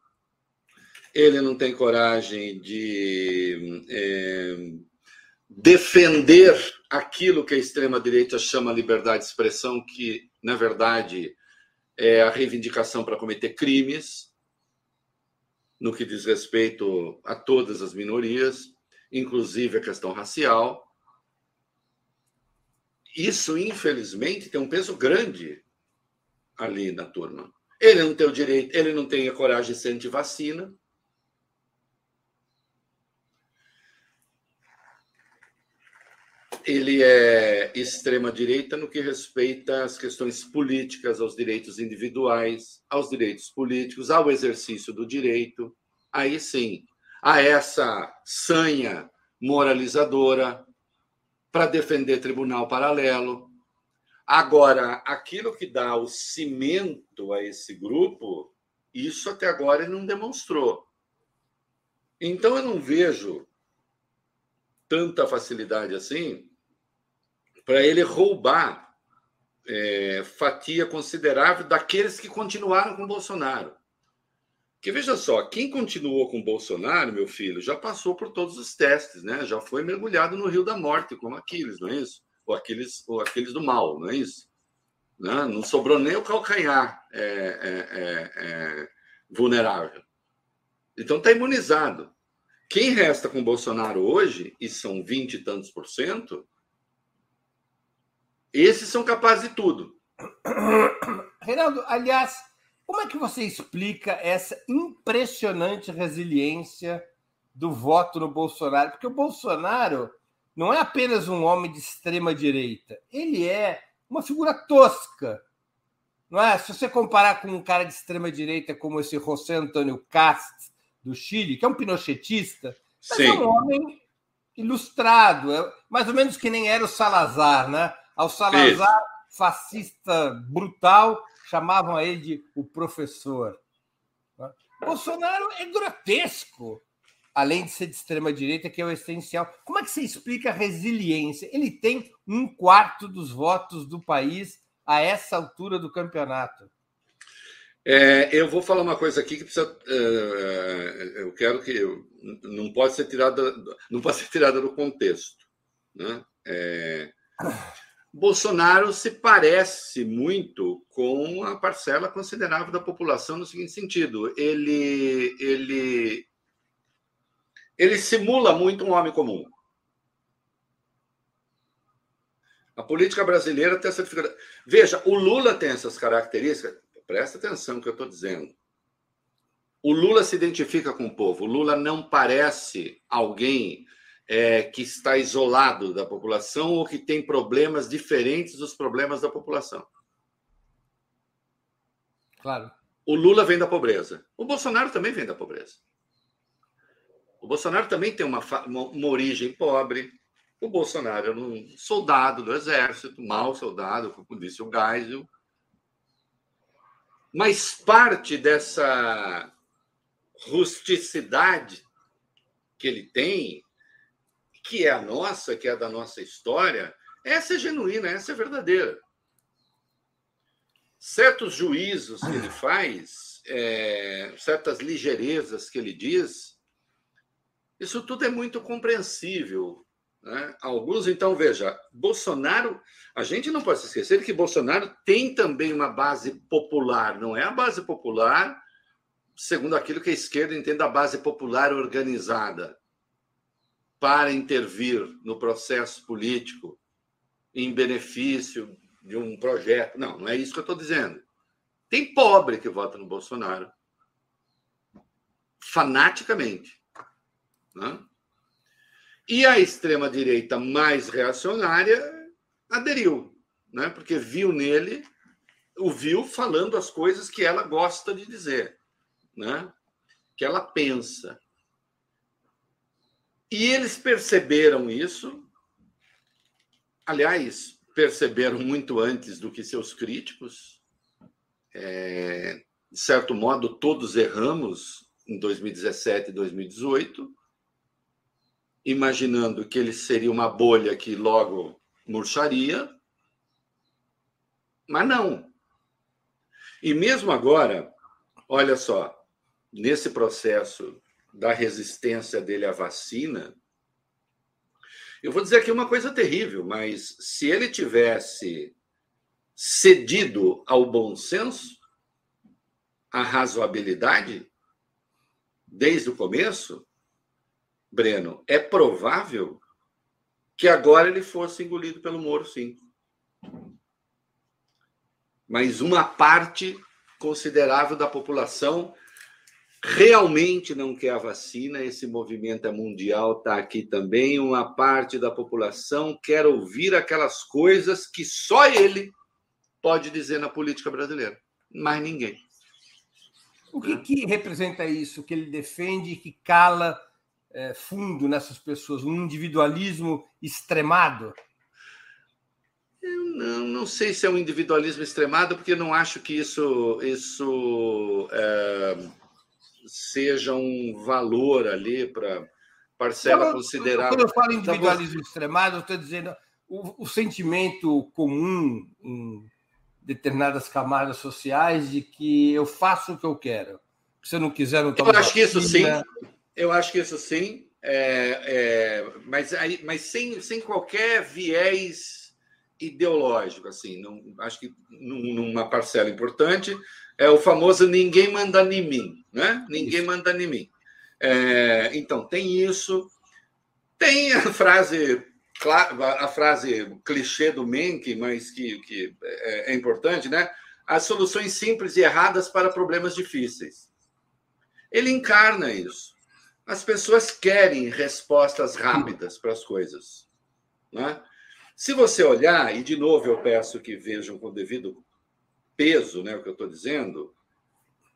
[SPEAKER 3] ele não tem coragem de é, defender aquilo que a extrema-direita chama liberdade de expressão, que, na verdade, é a reivindicação para cometer crimes, no que diz respeito a todas as minorias, inclusive a questão racial. Isso, infelizmente, tem um peso grande ali na turma. Ele não tem o direito, ele não tem a coragem de ser antivacina, ele é extrema-direita no que respeita às questões políticas, aos direitos individuais, aos direitos políticos, ao exercício do direito. Aí sim, a essa sanha moralizadora para defender tribunal paralelo. Agora, aquilo que dá o cimento a esse grupo, isso até agora ele não demonstrou. Então, eu não vejo tanta facilidade assim para ele roubar é, fatia considerável daqueles que continuaram com Bolsonaro. Que veja só, quem continuou com Bolsonaro, meu filho, já passou por todos os testes, né? Já foi mergulhado no rio da morte, como Aquiles, não é isso? Ou Aquiles, ou Aquiles do mal, não é isso? Não, né? não sobrou nem o calcanhar é, é, é, é vulnerável. Então está imunizado. Quem resta com Bolsonaro hoje, e são 20 e tantos por cento, esses são capazes de tudo.
[SPEAKER 2] Reinaldo, aliás, como é que você explica essa impressionante resiliência do voto no Bolsonaro? Porque o Bolsonaro não é apenas um homem de extrema direita, ele é uma figura tosca. Não é? Se você comparar com um cara de extrema direita como esse José Antônio Cast do Chile, que é um pinochetista, mas é um homem ilustrado, é mais ou menos que nem era o Salazar, né? Ao Salazar, Isso. fascista brutal, chamavam ele de o professor. Bolsonaro é grotesco, além de ser de extrema-direita, que é o essencial. Como é que você explica a resiliência? Ele tem um quarto dos votos do país a essa altura do campeonato.
[SPEAKER 3] É, eu vou falar uma coisa aqui que precisa. É, eu quero que. Não pode ser tirada, não pode ser tirada do contexto. Né? É, Bolsonaro se parece muito com a parcela considerável da população no seguinte sentido: ele, ele, ele simula muito um homem comum. A política brasileira tem essa dificuldade. Veja, o Lula tem essas características. Presta atenção no que eu estou dizendo. O Lula se identifica com o povo. O Lula não parece alguém é, que está isolado da população ou que tem problemas diferentes dos problemas da população.
[SPEAKER 2] Claro.
[SPEAKER 3] O Lula vem da pobreza. O Bolsonaro também vem da pobreza. O Bolsonaro também tem uma, uma, uma origem pobre. O Bolsonaro era um soldado do exército, mau soldado, como disse o Geisel. Mas parte dessa rusticidade que ele tem que é a nossa, que é da nossa história, essa é genuína, essa é verdadeira. Certos juízos que ele faz, é, certas ligeirezas que ele diz, isso tudo é muito compreensível. Né? Alguns, então, veja, Bolsonaro, a gente não pode esquecer que Bolsonaro tem também uma base popular, não é a base popular, segundo aquilo que a esquerda entende a base popular organizada para intervir no processo político em benefício de um projeto. Não, não é isso que eu estou dizendo. Tem pobre que vota no Bolsonaro fanaticamente. Né? E a extrema-direita mais reacionária aderiu, né? porque viu nele, o viu falando as coisas que ela gosta de dizer, né? que ela pensa. E eles perceberam isso aliás, perceberam muito antes do que seus críticos. É, de certo modo, todos erramos em 2017 e 2018, imaginando que ele seria uma bolha que logo murcharia, mas não. E mesmo agora, olha só, nesse processo da resistência dele à vacina, eu vou dizer aqui uma coisa terrível, mas se ele tivesse cedido ao bom senso, à razoabilidade, desde o começo, Breno, é provável que agora ele fosse engolido pelo Moro, sim. Mas uma parte considerável da população realmente não quer a vacina, esse movimento é mundial, está aqui também. Uma parte da população quer ouvir aquelas coisas que só ele pode dizer na política brasileira, mais ninguém.
[SPEAKER 2] O que, que representa isso que ele defende que cala é, fundo nessas pessoas? Um individualismo extremado?
[SPEAKER 3] Eu não, não sei se é um individualismo extremado, porque não acho que isso, isso é seja um valor ali para parcela considerável.
[SPEAKER 2] Quando eu falo individualismo então, extremado, eu estou dizendo o, o, sentimento comum em determinadas camadas sociais de que eu faço o que eu quero. Se eu não quiser, não
[SPEAKER 3] tomo Eu acho que isso sim. Eu acho que isso sim. É, é, mas aí, mas sem, sem qualquer viés ideológico, assim, não, acho que numa parcela importante é o famoso ninguém manda em mim, né? Ninguém manda em mim. É, então, tem isso. Tem a frase, a frase clichê do Menck, mas que, que é, é importante, né? As soluções simples e erradas para problemas difíceis. Ele encarna isso. As pessoas querem respostas rápidas para as coisas. Né? Se você olhar, e de novo eu peço que vejam com devido peso, né, o que eu estou dizendo,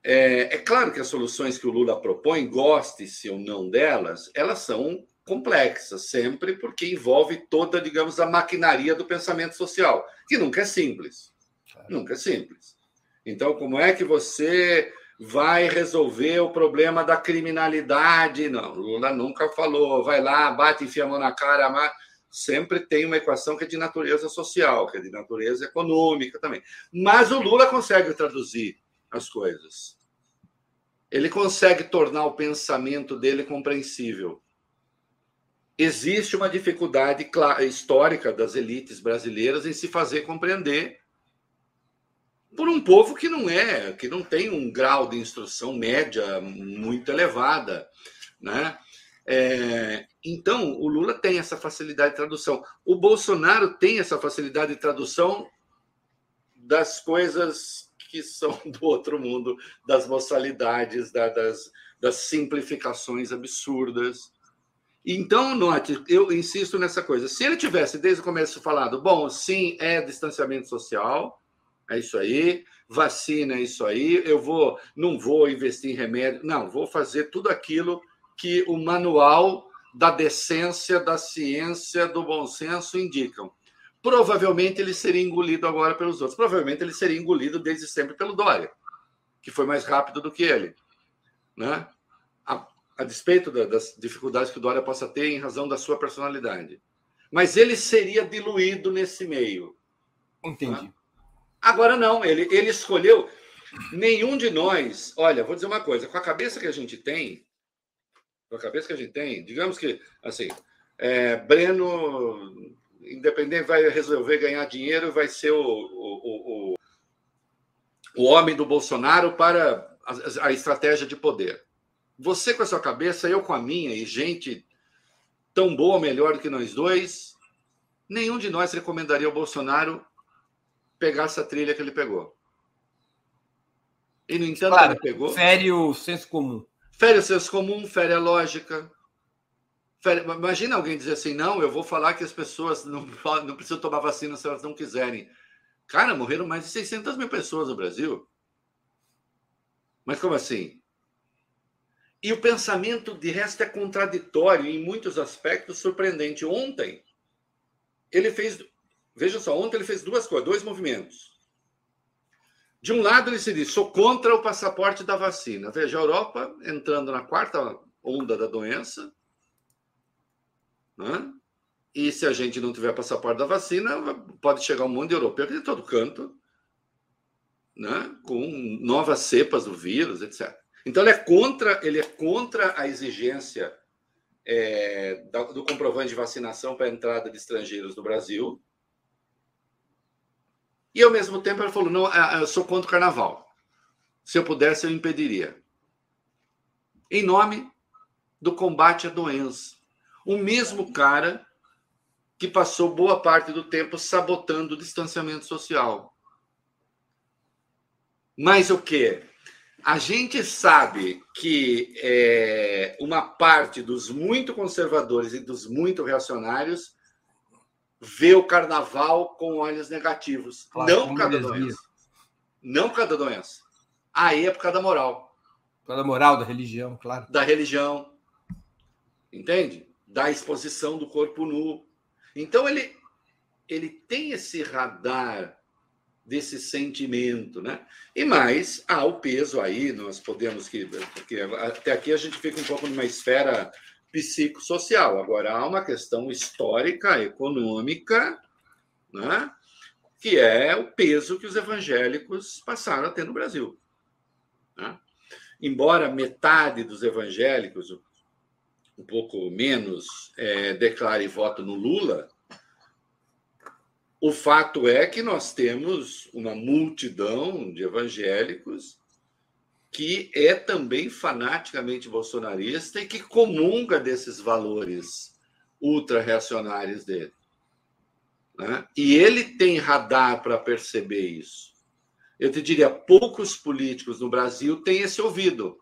[SPEAKER 3] é, é, claro que as soluções que o Lula propõe, goste-se ou não delas, elas são complexas, sempre porque envolve toda, digamos, a maquinaria do pensamento social, que nunca é simples. Nunca é simples. Então, como é que você vai resolver o problema da criminalidade? Não, Lula nunca falou, vai lá, bate, enfia a mão na cara, mas sempre tem uma equação que é de natureza social, que é de natureza econômica também. Mas o Lula consegue traduzir as coisas. Ele consegue tornar o pensamento dele compreensível. Existe uma dificuldade histórica das elites brasileiras em se fazer compreender por um povo que não é, que não tem um grau de instrução média muito elevada, né? É, então, o Lula tem essa facilidade de tradução. O Bolsonaro tem essa facilidade de tradução das coisas que são do outro mundo, das boçalidades, das, das simplificações absurdas. Então, note, eu insisto nessa coisa. Se ele tivesse desde o começo falado, bom, sim, é distanciamento social, é isso aí, vacina é isso aí, eu vou, não vou investir em remédio, não, vou fazer tudo aquilo que o manual da decência, da ciência, do bom senso indicam. Provavelmente ele seria engolido agora pelos outros. Provavelmente ele seria engolido desde sempre pelo Dória, que foi mais rápido do que ele. Né? A, a despeito da, das dificuldades que o Dória possa ter em razão da sua personalidade. Mas ele seria diluído nesse meio.
[SPEAKER 2] Entendi. Né?
[SPEAKER 3] Agora não, ele, ele escolheu. Nenhum de nós, olha, vou dizer uma coisa, com a cabeça que a gente tem, com a cabeça que a gente tem, digamos que, assim, é, Breno, independente, vai resolver ganhar dinheiro, vai ser o, o, o, o homem do Bolsonaro para a, a estratégia de poder. Você com a sua cabeça, eu com a minha, e gente tão boa melhor do que nós dois, nenhum de nós recomendaria ao Bolsonaro pegar essa trilha que ele pegou. E, no entanto, claro, ele pegou.
[SPEAKER 2] Fere o senso comum.
[SPEAKER 3] Fere o senso comum, fere a lógica. Imagina alguém dizer assim: não, eu vou falar que as pessoas não, não precisam tomar vacina se elas não quiserem. Cara, morreram mais de 600 mil pessoas no Brasil. Mas como assim? E o pensamento, de resto, é contraditório em muitos aspectos, surpreendente. Ontem, ele fez veja só, ontem ele fez duas coisas, dois movimentos. De um lado, ele se diz: sou contra o passaporte da vacina. Veja, a Europa entrando na quarta onda da doença. Né? E se a gente não tiver passaporte da vacina, pode chegar um de europeu de todo canto, né? com novas cepas do vírus, etc. Então ele é contra, ele é contra a exigência é, do comprovante de vacinação para a entrada de estrangeiros no Brasil. E ao mesmo tempo ele falou: não, eu sou contra o carnaval. Se eu pudesse, eu impediria. Em nome do combate à doença. O mesmo cara que passou boa parte do tempo sabotando o distanciamento social. Mas o que? A gente sabe que é, uma parte dos muito conservadores e dos muito reacionários vê o carnaval com olhos negativos. Claro, não por causa da doença. Não por causa da doença. Aí é por causa da moral.
[SPEAKER 2] Por causa da moral, da religião, claro.
[SPEAKER 3] Da religião. Entende? Da exposição do corpo nu. Então ele, ele tem esse radar desse sentimento, né? E mais há o peso aí, nós podemos que porque até aqui a gente fica um pouco numa esfera psicossocial. Agora há uma questão histórica, econômica, né? Que é o peso que os evangélicos passaram a ter no Brasil. Né? Embora metade dos evangélicos, um pouco menos é, declare voto no Lula, o fato é que nós temos uma multidão de evangélicos que é também fanaticamente bolsonarista e que comunga desses valores ultra-reacionários dele. Né? E ele tem radar para perceber isso. Eu te diria, poucos políticos no Brasil têm esse ouvido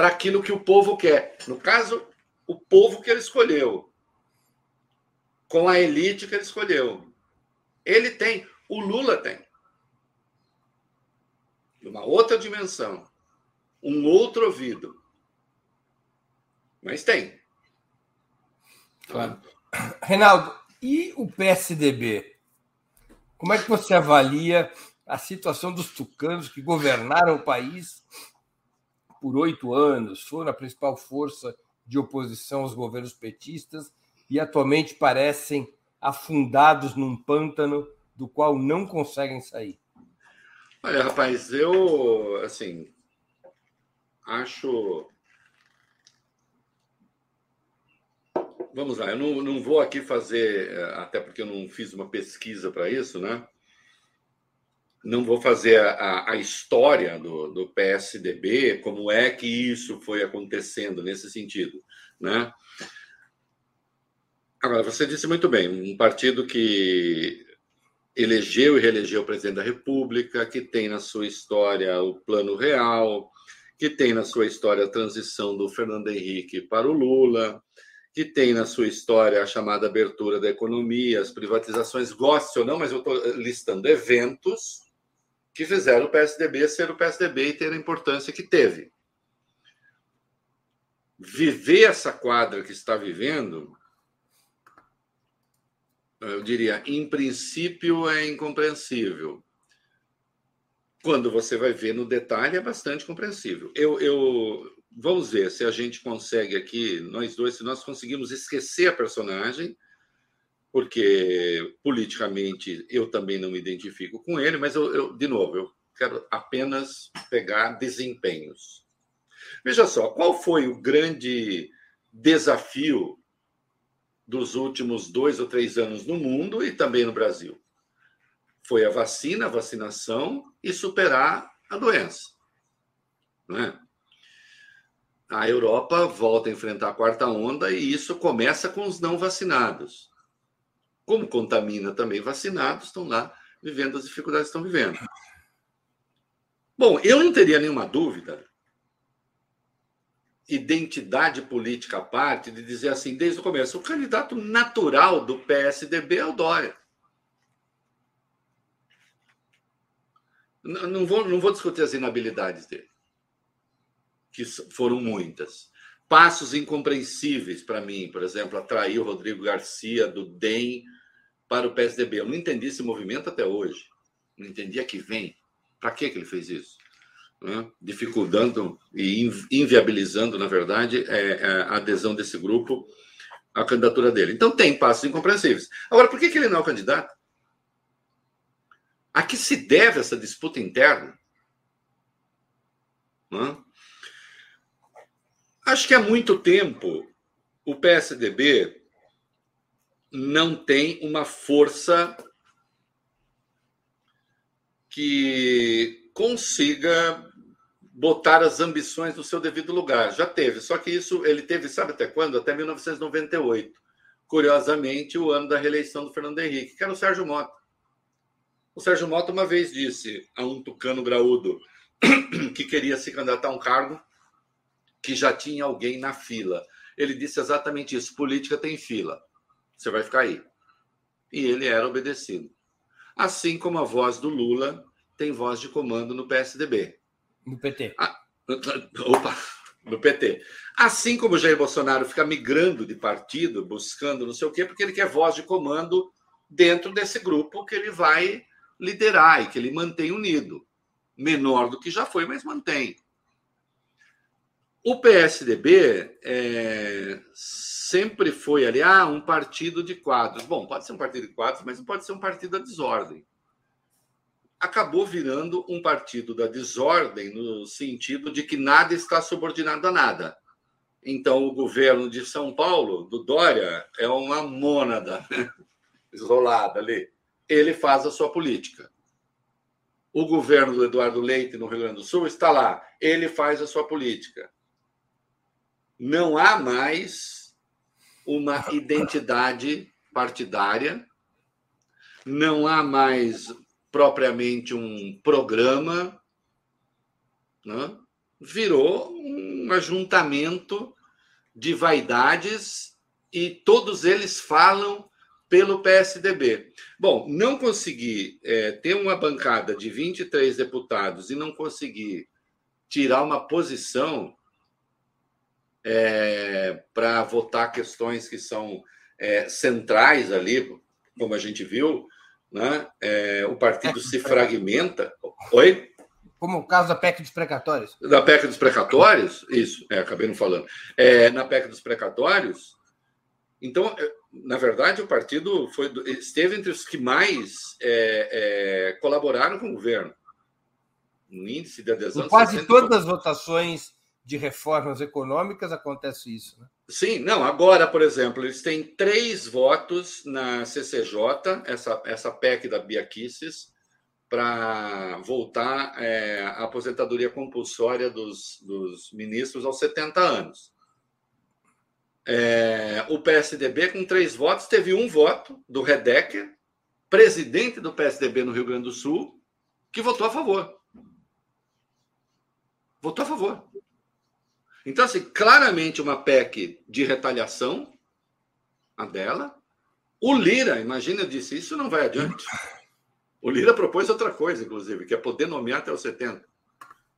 [SPEAKER 3] para aquilo que o povo quer. No caso, o povo que ele escolheu, com a elite que ele escolheu. Ele tem, o Lula tem. Uma outra dimensão, um outro ouvido. Mas tem.
[SPEAKER 2] Claro. Reinaldo, e o PSDB? Como é que você avalia a situação dos tucanos que governaram o país por oito anos, foram a principal força de oposição aos governos petistas e atualmente parecem afundados num pântano do qual não conseguem sair?
[SPEAKER 3] Olha, rapaz, eu assim acho. Vamos lá, eu não, não vou aqui fazer, até porque eu não fiz uma pesquisa para isso, né? Não vou fazer a, a história do, do, PSDB, como é que isso foi acontecendo nesse sentido, né? Agora, você disse muito bem, um partido que elegeu e reelegeu o presidente da República, que tem na sua história o Plano Real, que tem na sua história a transição do Fernando Henrique para o Lula, que tem na sua história a chamada abertura da economia, as privatizações, goste ou não, mas eu estou listando eventos que fizeram o PSDB ser o PSDB e ter a importância que teve. Viver essa quadra que está vivendo, eu diria, em princípio é incompreensível. Quando você vai ver no detalhe, é bastante compreensível. Eu, eu vamos ver se a gente consegue aqui, nós dois, se nós conseguimos esquecer a personagem porque politicamente eu também não me identifico com ele, mas eu, eu, de novo, eu quero apenas pegar desempenhos. Veja só, qual foi o grande desafio dos últimos dois ou três anos no mundo e também no Brasil? Foi a vacina, a vacinação e superar a doença. Não é? A Europa volta a enfrentar a quarta onda e isso começa com os não vacinados como contamina também vacinados, estão lá vivendo as dificuldades que estão vivendo. Bom, eu não teria nenhuma dúvida, identidade política à parte, de dizer assim, desde o começo, o candidato natural do PSDB é o Dória. Não vou, não vou discutir as inabilidades dele, que foram muitas. Passos incompreensíveis para mim, por exemplo, atrair o Rodrigo Garcia do DEM para o PSDB. Eu não entendi esse movimento até hoje. Não entendi a que vem. Para que ele fez isso? Né? Dificultando e inviabilizando, na verdade, é, é, a adesão desse grupo à candidatura dele. Então, tem passos incompreensíveis. Agora, por que, ele não é o candidato? A que se deve essa disputa interna? Né? Acho que há muito tempo o PSDB não tem uma força que consiga botar as ambições no seu devido lugar. Já teve, só que isso ele teve, sabe até quando? Até 1998. Curiosamente, o ano da reeleição do Fernando Henrique, que era o Sérgio Mota. O Sérgio Mota uma vez disse a um tucano graúdo que queria se candidatar a um cargo que já tinha alguém na fila. Ele disse exatamente isso: política tem fila. Você vai ficar aí. E ele era obedecido. Assim como a voz do Lula tem voz de comando no PSDB.
[SPEAKER 2] No PT.
[SPEAKER 3] Ah, opa, no PT. Assim como o Jair Bolsonaro fica migrando de partido, buscando não sei o quê, porque ele quer voz de comando dentro desse grupo que ele vai liderar e que ele mantém unido. Menor do que já foi, mas mantém. O PSDB é, sempre foi ali, ah, um partido de quadros. Bom, pode ser um partido de quadros, mas não pode ser um partido da desordem. Acabou virando um partido da desordem no sentido de que nada está subordinado a nada. Então, o governo de São Paulo, do Dória, é uma mônada isolada ali. Ele faz a sua política. O governo do Eduardo Leite, no Rio Grande do Sul, está lá. Ele faz a sua política não há mais uma identidade partidária, não há mais propriamente um programa, né? virou um ajuntamento de vaidades e todos eles falam pelo PSDB. Bom, não conseguir é, ter uma bancada de 23 deputados e não conseguir tirar uma posição é, para votar questões que são é, centrais ali, como a gente viu, né? É, o partido se fragmenta. Oi?
[SPEAKER 2] Como o caso da PEC dos precatórios.
[SPEAKER 3] Da PEC dos precatórios, isso, é, acabei não falando. É, na PEC dos precatórios, então, é, na verdade, o partido foi, esteve entre os que mais é, é, colaboraram com o governo.
[SPEAKER 2] No índice de adesão. Em quase todas as votações de reformas econômicas acontece isso. Né?
[SPEAKER 3] Sim, não. Agora, por exemplo, eles têm três votos na CCJ, essa, essa PEC da Bia Kicis, para voltar é, à aposentadoria compulsória dos, dos ministros aos 70 anos. É, o PSDB, com três votos, teve um voto do Redecker, presidente do PSDB no Rio Grande do Sul, que votou a favor. Votou a favor. Então, assim, claramente uma PEC de retaliação, a dela. O Lira, imagina, disse: isso não vai adiante. O Lira propôs outra coisa, inclusive, que é poder nomear até os 70,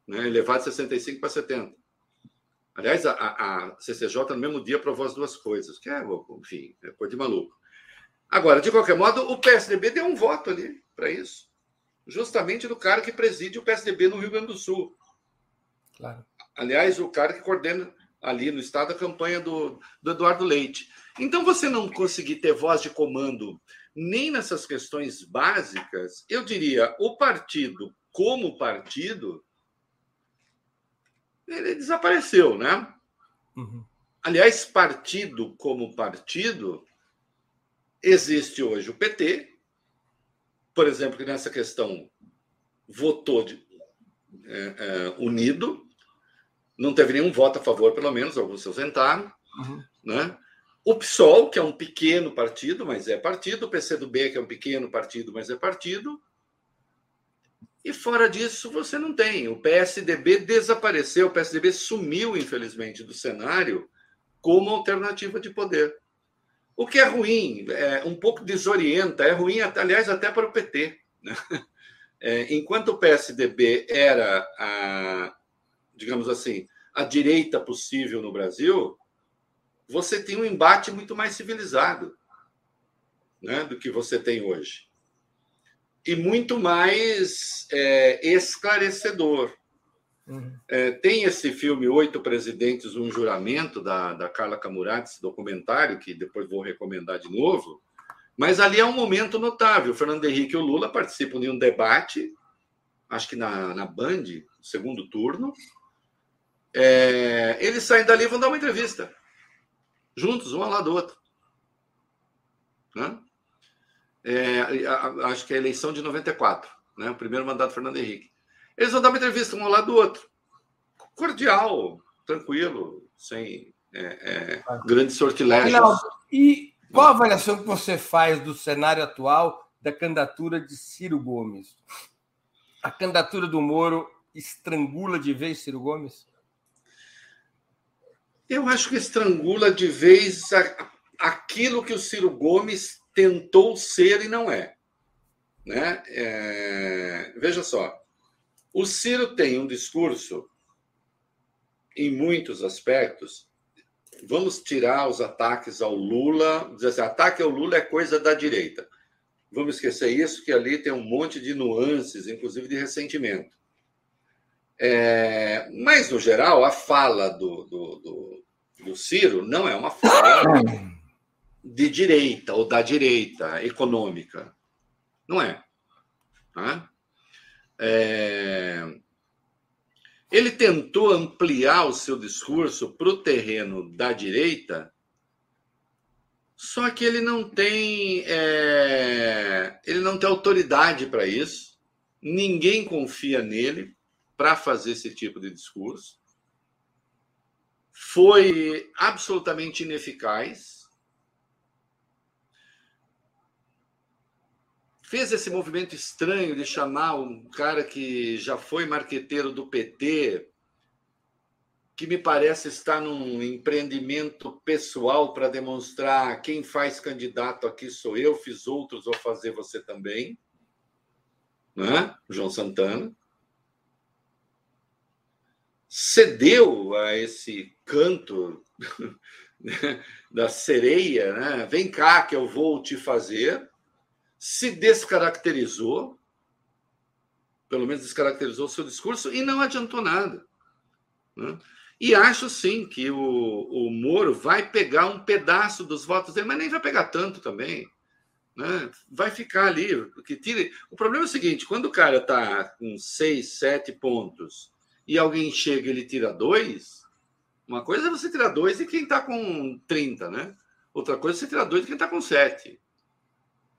[SPEAKER 3] né? levar de 65 para 70. Aliás, a, a, CCJ no mesmo dia aprovou as duas coisas, que é, enfim, é coisa de maluco. Agora, de qualquer modo, o PSDB deu um voto ali para isso, justamente do cara que preside o PSDB no Rio Grande do Sul. Claro. Aliás, o cara que coordena ali no estado a campanha do, do Eduardo Leite. Então, você não conseguir ter voz de comando nem nessas questões básicas, eu diria, o partido, como partido, ele desapareceu, né? Uhum. Aliás, partido como partido, existe hoje o PT, por exemplo, que nessa questão votou de, é, é, unido, não teve nenhum voto a favor, pelo menos, alguns se ausentaram. Uhum. Né? O PSOL, que é um pequeno partido, mas é partido. O PCdoB, que é um pequeno partido, mas é partido. E fora disso, você não tem. O PSDB desapareceu, o PSDB sumiu, infelizmente, do cenário como alternativa de poder. O que é ruim, é um pouco desorienta, é ruim, aliás, até para o PT. Né? É, enquanto o PSDB era a, digamos assim, a direita possível no Brasil, você tem um embate muito mais civilizado. né, do que você tem hoje. E muito mais é, esclarecedor. Uhum. É, tem esse filme Oito Presidentes, um Juramento, da, da Carla Camurati, documentário, que depois vou recomendar de novo. Mas ali é um momento notável. O Fernando Henrique e o Lula participam de um debate, acho que na, na Band, segundo turno. É, eles saem dali e vão dar uma entrevista. Juntos, um ao lado do outro. Né? É, acho que é a eleição de 94, né? o primeiro mandato do Fernando Henrique. Eles vão dar uma entrevista um ao lado do outro. Cordial, tranquilo, sem é, é, grandes sortilégios.
[SPEAKER 2] e qual a avaliação que você faz do cenário atual da candidatura de Ciro Gomes? A candidatura do Moro estrangula de vez Ciro Gomes?
[SPEAKER 3] Eu acho que estrangula de vez aquilo que o Ciro Gomes tentou ser e não é. Né? É... Veja só, o Ciro tem um discurso, em muitos aspectos. Vamos tirar os ataques ao Lula, dizer assim, ataque ao Lula é coisa da direita. Vamos esquecer isso, que ali tem um monte de nuances, inclusive de ressentimento. É, mas, no geral, a fala do, do, do, do Ciro não é uma fala de direita ou da direita econômica. Não é. Tá? É... Ele tentou ampliar o seu discurso para o terreno da direita, só que ele não tem é... ele não tem autoridade para isso. Ninguém confia nele para fazer esse tipo de discurso. Foi absolutamente ineficaz fez esse movimento estranho de chamar um cara que já foi marqueteiro do PT, que me parece estar num empreendimento pessoal para demonstrar quem faz candidato aqui sou eu, fiz outros, vou fazer você também. Né? João Santana. Cedeu a esse canto da sereia, né? vem cá que eu vou te fazer se descaracterizou, pelo menos descaracterizou seu discurso, e não adiantou nada. Né? E acho sim que o, o Moro vai pegar um pedaço dos votos dele, mas nem vai pegar tanto também. Né? Vai ficar ali. Que tire... O problema é o seguinte: quando o cara está com seis, sete pontos e alguém chega e ele tira dois, uma coisa é você tirar dois e quem está com 30, né? Outra coisa é você tirar dois e quem está com sete.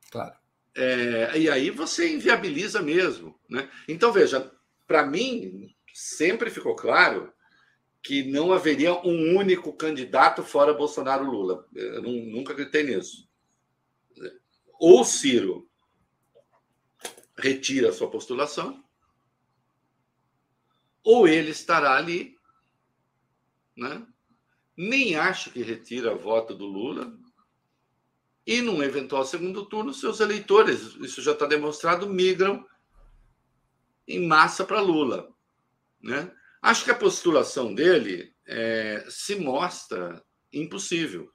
[SPEAKER 2] Claro.
[SPEAKER 3] É, e aí você inviabiliza mesmo. Né? Então, veja, para mim, sempre ficou claro que não haveria um único candidato fora Bolsonaro Lula. Eu nunca acreditei nisso. Ou Ciro retira a sua postulação, ou ele estará ali, né? nem acho que retira voto do Lula, e num eventual segundo turno, seus eleitores, isso já está demonstrado, migram em massa para Lula. Né? Acho que a postulação dele é, se mostra impossível.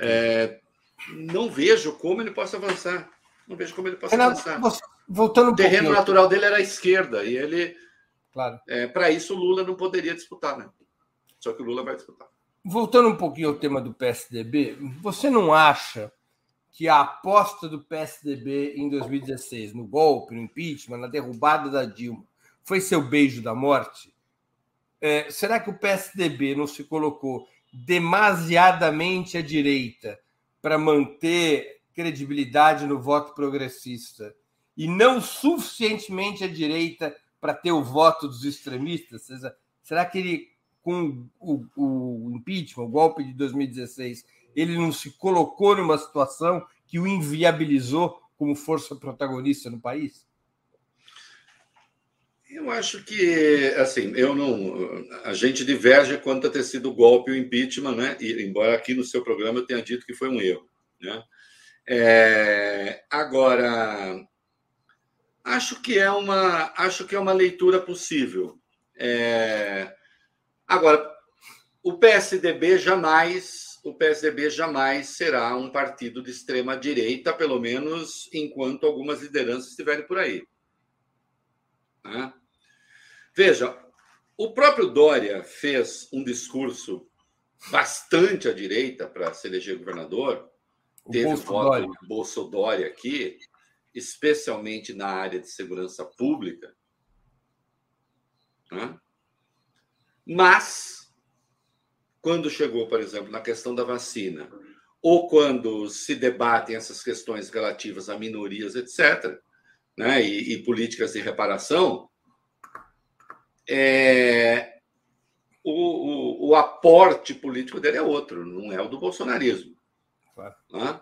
[SPEAKER 3] É, não vejo como ele possa avançar. Não vejo como ele possa Renato, avançar.
[SPEAKER 2] Voltando um
[SPEAKER 3] o terreno pouquinho. natural dele era a esquerda e ele,
[SPEAKER 2] claro.
[SPEAKER 3] É, para isso, o Lula não poderia disputar, né? Só que o Lula vai disputar.
[SPEAKER 2] Voltando um pouquinho ao tema do PSDB, você não acha que a aposta do PSDB em 2016, no golpe, no impeachment, na derrubada da Dilma, foi seu beijo da morte? É, será que o PSDB não se colocou demasiadamente à direita para manter credibilidade no voto progressista e não suficientemente à direita para ter o voto dos extremistas? Será que ele com o, o impeachment, o golpe de 2016, ele não se colocou numa situação que o inviabilizou como força protagonista no país?
[SPEAKER 3] Eu acho que, assim, eu não. A gente diverge quanto a ter sido o golpe o impeachment, né? E, embora aqui no seu programa eu tenha dito que foi um erro, né? É, agora, acho que é uma, acho que é uma leitura possível. É, Agora, o PSDB jamais o PSDB jamais será um partido de extrema direita, pelo menos enquanto algumas lideranças estiverem por aí. Né? Veja, o próprio Dória fez um discurso bastante à direita para se eleger governador. O Teve Bolso voto Dória. Bolso Dória aqui, especialmente na área de segurança pública. Né? Mas, quando chegou, por exemplo, na questão da vacina, ou quando se debatem essas questões relativas a minorias, etc., né, e, e políticas de reparação, é, o, o, o, aporte político dele é outro, não é o do bolsonarismo. Claro. Né?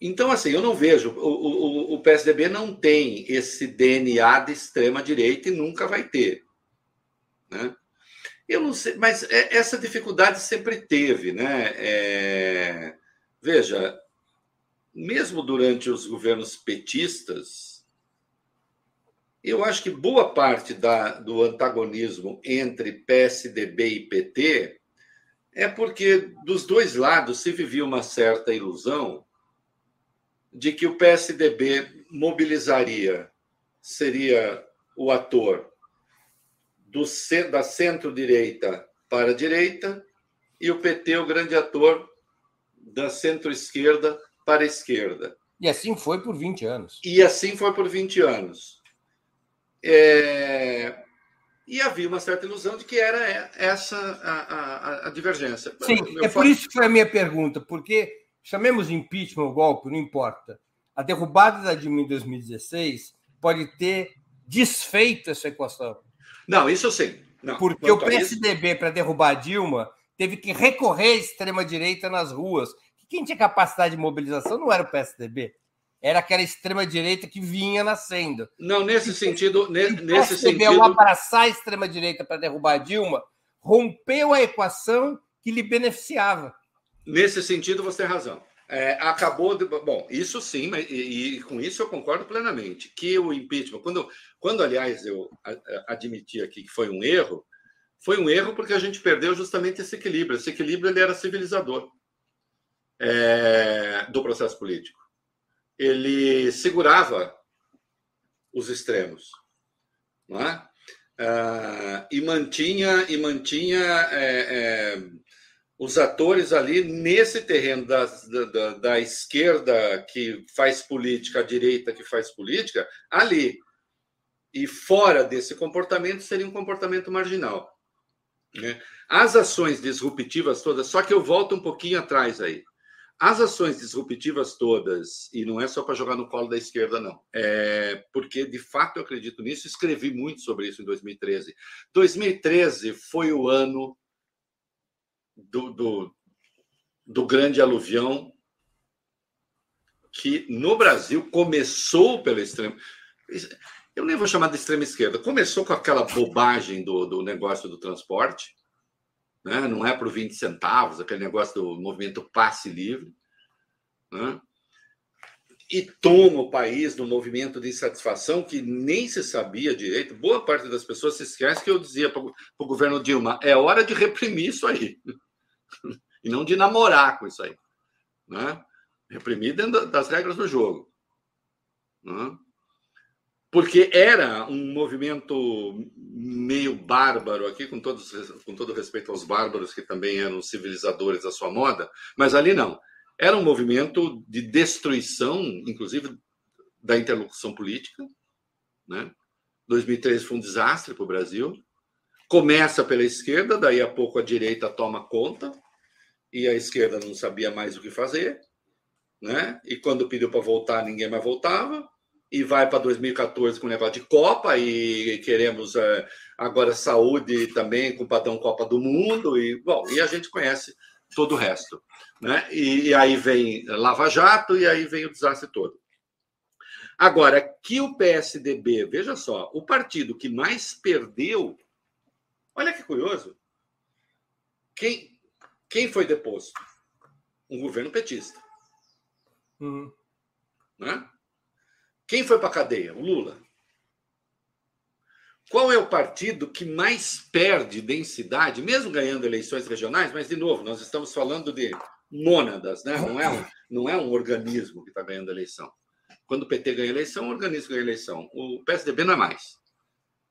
[SPEAKER 3] Então, assim, eu não vejo. O, o, o PSDB não tem esse DNA de extrema-direita e nunca vai ter. Né? Eu não sei, mas é, essa dificuldade sempre teve, né? É, veja, mesmo durante os governos petistas, eu acho que boa parte da, do antagonismo entre PSDB e PT é porque dos dois lados se vivia uma certa ilusão de que o PSDB mobilizaria, seria o ator do, da centro-direita para a direita e o PT o grande ator da centro-esquerda para a esquerda.
[SPEAKER 2] E assim foi por 20 anos.
[SPEAKER 3] E assim foi por 20 anos. É... E havia uma certa ilusão de que era essa a, a, a divergência.
[SPEAKER 2] Sim, é por isso que foi a minha pergunta, porque chamemos de impeachment ou golpe, não importa. A derrubada da Dilma em 2016 pode ter desfeito essa equação.
[SPEAKER 3] Não, isso eu sei. Não,
[SPEAKER 2] Porque o PSDB, para derrubar a Dilma, teve que recorrer à extrema-direita nas ruas. Quem tinha capacidade de mobilização não era o PSDB, era aquela extrema-direita que vinha nascendo.
[SPEAKER 3] Não, nesse sentido.
[SPEAKER 2] O
[SPEAKER 3] nesse
[SPEAKER 2] PSDB,
[SPEAKER 3] sentido...
[SPEAKER 2] ao abraçar a extrema-direita para derrubar a Dilma, rompeu a equação que lhe beneficiava.
[SPEAKER 3] Nesse sentido, você tem razão. É, acabou de, bom isso sim mas, e, e, com isso eu concordo plenamente que o impeachment quando quando aliás eu admiti aqui que foi um erro foi um erro porque a gente perdeu justamente esse equilíbrio esse equilíbrio ele era civilizador é, do processo político ele segurava os extremos não é? Ah, e mantinha e mantinha é, é os atores ali nesse terreno da, da, da, esquerda que faz política, a direita que faz política, ali. E fora desse comportamento seria um comportamento marginal. Né? As ações disruptivas todas, só que eu volto um pouquinho atrás aí. As ações disruptivas todas, e não é só para jogar no colo da esquerda, não, é porque de fato eu acredito nisso, escrevi muito sobre isso em 2013. 2013 foi o ano do, do, do grande aluvião que no Brasil começou pela extrema. Eu nem vou chamar de extrema esquerda. Começou com aquela bobagem do, do negócio do transporte, né? não é por 20 centavos, aquele negócio do movimento passe livre. Né? E toma o país num movimento de insatisfação que nem se sabia direito. Boa parte das pessoas se esquece que eu dizia para o governo Dilma: é hora de reprimir isso aí e não de namorar com isso aí. Né? Reprimir dentro das regras do jogo. Né? Porque era um movimento meio bárbaro aqui, com, todos, com todo respeito aos bárbaros que também eram civilizadores à sua moda, mas ali não. Era um movimento de destruição, inclusive, da interlocução política. Né? 2013 foi um desastre para o Brasil. Começa pela esquerda, daí a pouco a direita toma conta, e a esquerda não sabia mais o que fazer, né? E quando pediu para voltar, ninguém mais voltava. E vai para 2014 com o negócio de Copa e queremos é, agora saúde também com o padrão Copa do Mundo e bom, e a gente conhece todo o resto, né? E, e aí vem Lava Jato e aí vem o desastre todo. Agora, que o PSDB, veja só, o partido que mais perdeu Olha que curioso. Quem, quem foi deposto? Um governo petista. Uhum. Né? Quem foi para a cadeia? O Lula. qual é o partido que mais perde densidade, mesmo ganhando eleições regionais? Mas, de novo, nós estamos falando de mônadas, né? não, é um, não é um organismo que está ganhando eleição. Quando o PT ganha eleição, o organismo ganha eleição. O PSDB não é mais.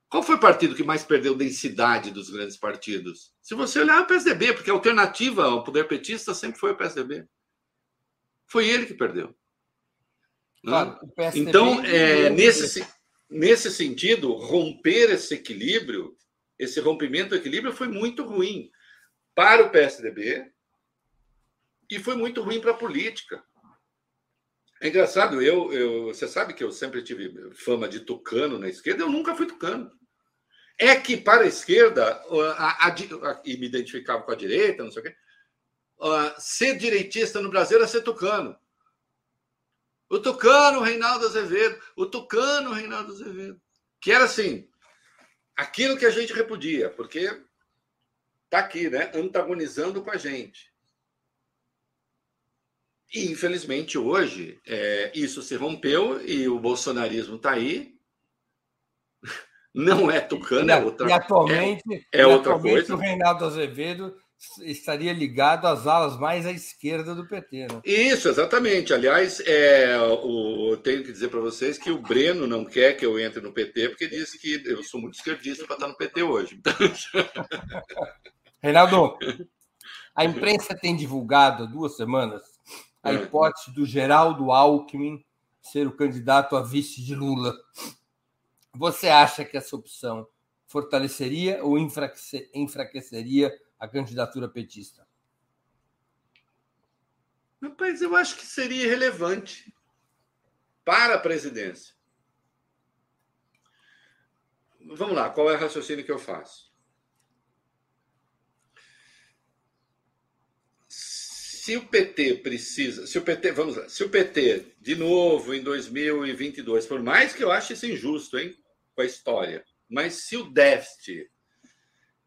[SPEAKER 3] Qual foi o partido que mais perdeu densidade dos grandes partidos? Se você olhar, é o PSDB, porque a alternativa ao poder petista sempre foi o PSDB. Foi ele que perdeu. Claro, então, é, nesse, nesse sentido, romper esse equilíbrio, esse rompimento do equilíbrio foi muito ruim para o PSDB e foi muito ruim para a política. É engraçado, eu, eu, você sabe que eu sempre tive fama de tucano na esquerda, eu nunca fui tucano. É que para a esquerda, a, a, a, e me identificava com a direita, não sei o quê, ser direitista no Brasil era ser tucano. O tucano Reinaldo Azevedo, o tucano Reinaldo Azevedo. Que era assim, aquilo que a gente repudia, porque está aqui, né? Antagonizando com a gente. E, infelizmente, hoje, é, isso se rompeu e o bolsonarismo está aí. Não é tucano, é outra,
[SPEAKER 2] e atualmente, é, é e outra atualmente coisa. O Reinaldo Azevedo estaria ligado às alas mais à esquerda do PT. Né?
[SPEAKER 3] Isso, exatamente. Aliás, é, o, eu tenho que dizer para vocês que o Breno não quer que eu entre no PT, porque disse que eu sou muito esquerdista para estar no PT hoje.
[SPEAKER 2] Reinaldo, a imprensa tem divulgado há duas semanas a é. hipótese do Geraldo Alckmin ser o candidato a vice de Lula. Você acha que essa opção fortaleceria ou enfraqueceria a candidatura petista?
[SPEAKER 3] Rapaz, eu acho que seria relevante para a presidência. Vamos lá, qual é o raciocínio que eu faço? Se o PT precisa, se o PT, vamos lá, se o PT, de novo, em 2022, por mais que eu ache isso injusto, hein, com a história, mas se o déficit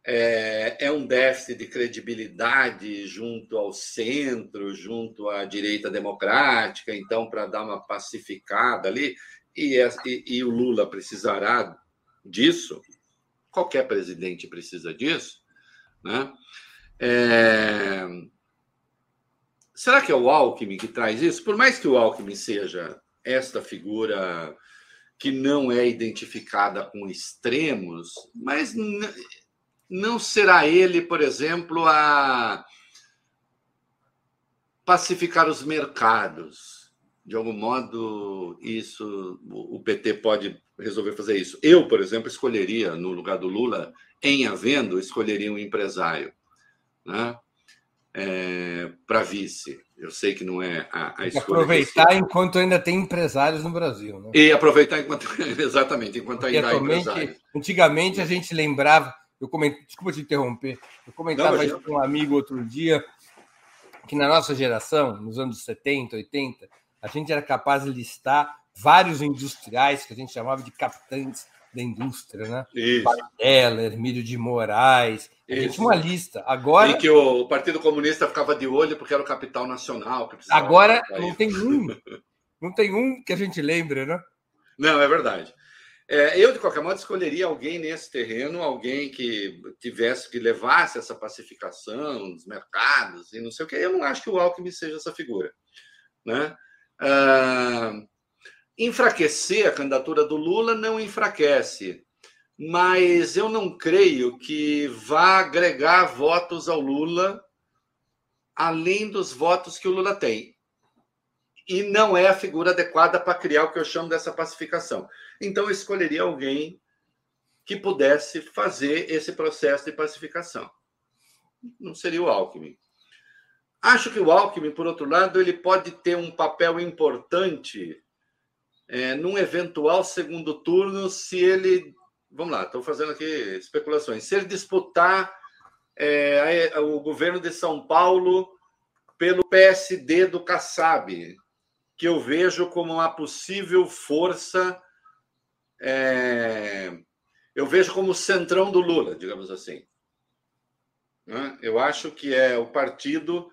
[SPEAKER 3] é, é, um déficit de credibilidade junto ao centro, junto à direita democrática, então, para dar uma pacificada ali, e, e, e, o Lula precisará disso, qualquer presidente precisa disso, né? É... Será que é o Alckmin que traz isso? Por mais que o Alckmin seja esta figura que não é identificada com extremos, mas não será ele, por exemplo, a pacificar os mercados. De algum modo, isso o PT pode resolver fazer isso. Eu, por exemplo, escolheria, no lugar do Lula, em havendo, escolheria um empresário né? É, para vice. Eu sei que não é a, a escolha.
[SPEAKER 2] Aproveitar enquanto ainda tem empresários no Brasil. Né?
[SPEAKER 3] E aproveitar enquanto. Exatamente, enquanto Porque ainda há empresários.
[SPEAKER 2] Antigamente a gente lembrava eu coment... Desculpa te interromper. Eu comentava Não, isso com um amigo outro dia que na nossa geração, nos anos 70, 80, a gente era capaz de listar vários industriais que a gente chamava de capitães da indústria, né? Isso. Hermílio de Moraes. A gente tinha uma lista. Agora.
[SPEAKER 3] E que o Partido Comunista ficava de olho porque era o capital nacional.
[SPEAKER 2] Agora não tem um. Não tem um que a gente lembre, né?
[SPEAKER 3] Não, é verdade. É, eu, de qualquer modo, escolheria alguém nesse terreno, alguém que tivesse, que levasse essa pacificação dos mercados e não sei o que. Eu não acho que o Alckmin seja essa figura. Né? Ah, enfraquecer a candidatura do Lula não enfraquece, mas eu não creio que vá agregar votos ao Lula além dos votos que o Lula tem e não é a figura adequada para criar o que eu chamo dessa pacificação. Então, eu escolheria alguém que pudesse fazer esse processo de pacificação. Não seria o Alckmin. Acho que o Alckmin, por outro lado, ele pode ter um papel importante é, num eventual segundo turno, se ele. Vamos lá, estou fazendo aqui especulações. Se ele disputar é, o governo de São Paulo pelo PSD do Kassab, que eu vejo como uma possível força. É, eu vejo como o centrão do Lula, digamos assim. Né? Eu acho que é o partido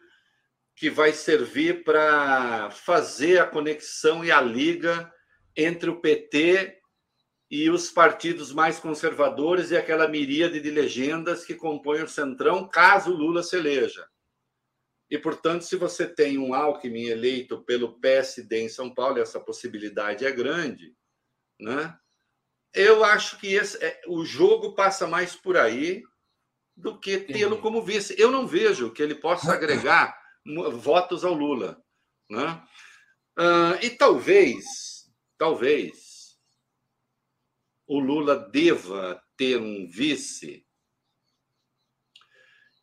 [SPEAKER 3] que vai servir para fazer a conexão e a liga entre o PT e os partidos mais conservadores e aquela miríade de legendas que compõem o Centrão, caso Lula se eleja. E, portanto, se você tem um Alckmin eleito pelo PSD em São Paulo, essa possibilidade é grande, né? eu acho que esse, é, o jogo passa mais por aí do que tê-lo como vice. Eu não vejo que ele possa agregar votos ao Lula. Né? Uh, e talvez, talvez, o Lula deva ter um vice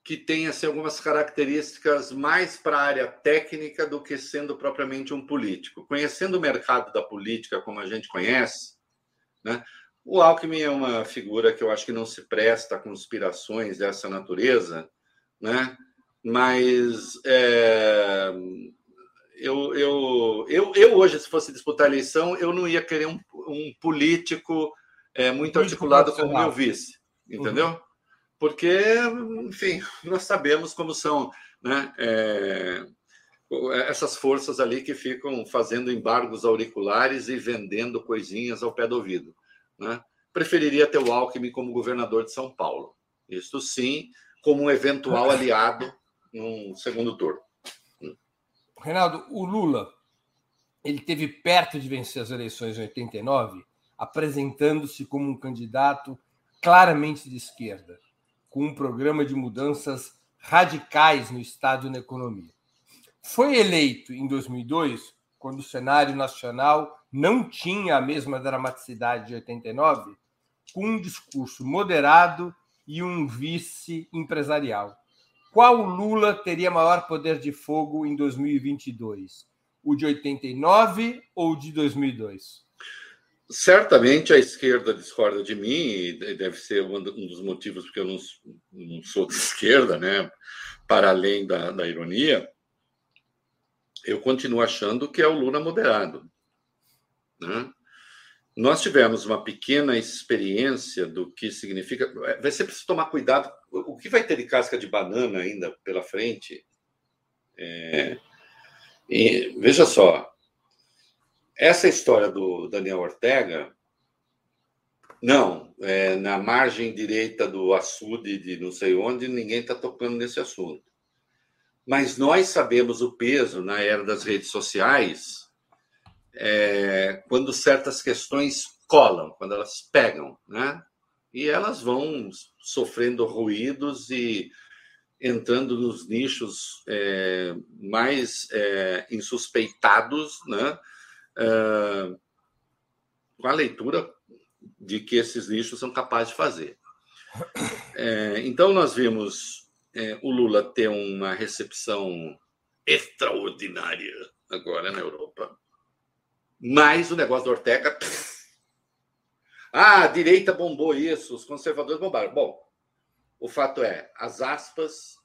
[SPEAKER 3] que tenha assim, algumas características mais para a área técnica do que sendo propriamente um político. Conhecendo o mercado da política como a gente conhece, né? o Alckmin é uma figura que eu acho que não se presta a conspirações dessa natureza, né? mas é, eu, eu, eu, eu hoje, se fosse disputar a eleição, eu não ia querer um, um político é, muito articulado como meu vice, entendeu? Uhum. Porque, enfim, nós sabemos como são né, é, essas forças ali que ficam fazendo embargos auriculares e vendendo coisinhas ao pé do ouvido. Né? Preferiria ter o Alckmin como governador de São Paulo. Isso sim, como um eventual aliado no segundo turno.
[SPEAKER 2] Reinaldo, o Lula ele teve perto de vencer as eleições em 89, apresentando-se como um candidato claramente de esquerda, com um programa de mudanças radicais no Estado e na economia. Foi eleito em 2002, quando o cenário nacional não tinha a mesma dramaticidade de 89, com um discurso moderado e um vice empresarial. Qual Lula teria maior poder de fogo em 2022? O de 89 ou de 2002?
[SPEAKER 3] Certamente a esquerda discorda de mim, e deve ser um dos motivos porque eu não, não sou de esquerda, né? para além da, da ironia. Eu continuo achando que é o Lula moderado. Né? Nós tivemos uma pequena experiência do que significa. Vai ser preciso tomar cuidado. O que vai ter de casca de banana ainda pela frente? É... E, veja só, essa história do Daniel Ortega, não, é, na margem direita do açude de não sei onde, ninguém está tocando nesse assunto. Mas nós sabemos o peso na era das redes sociais é, quando certas questões colam, quando elas pegam, né? E elas vão sofrendo ruídos e entrando nos nichos é, mais é, insuspeitados, né? É, com a leitura de que esses nichos são capazes de fazer. É, então, nós vimos é, o Lula ter uma recepção extraordinária agora na Europa. Mas o negócio do Ortega. Pff, ah, a direita bombou isso, os conservadores bombaram. Bom, o fato é, as aspas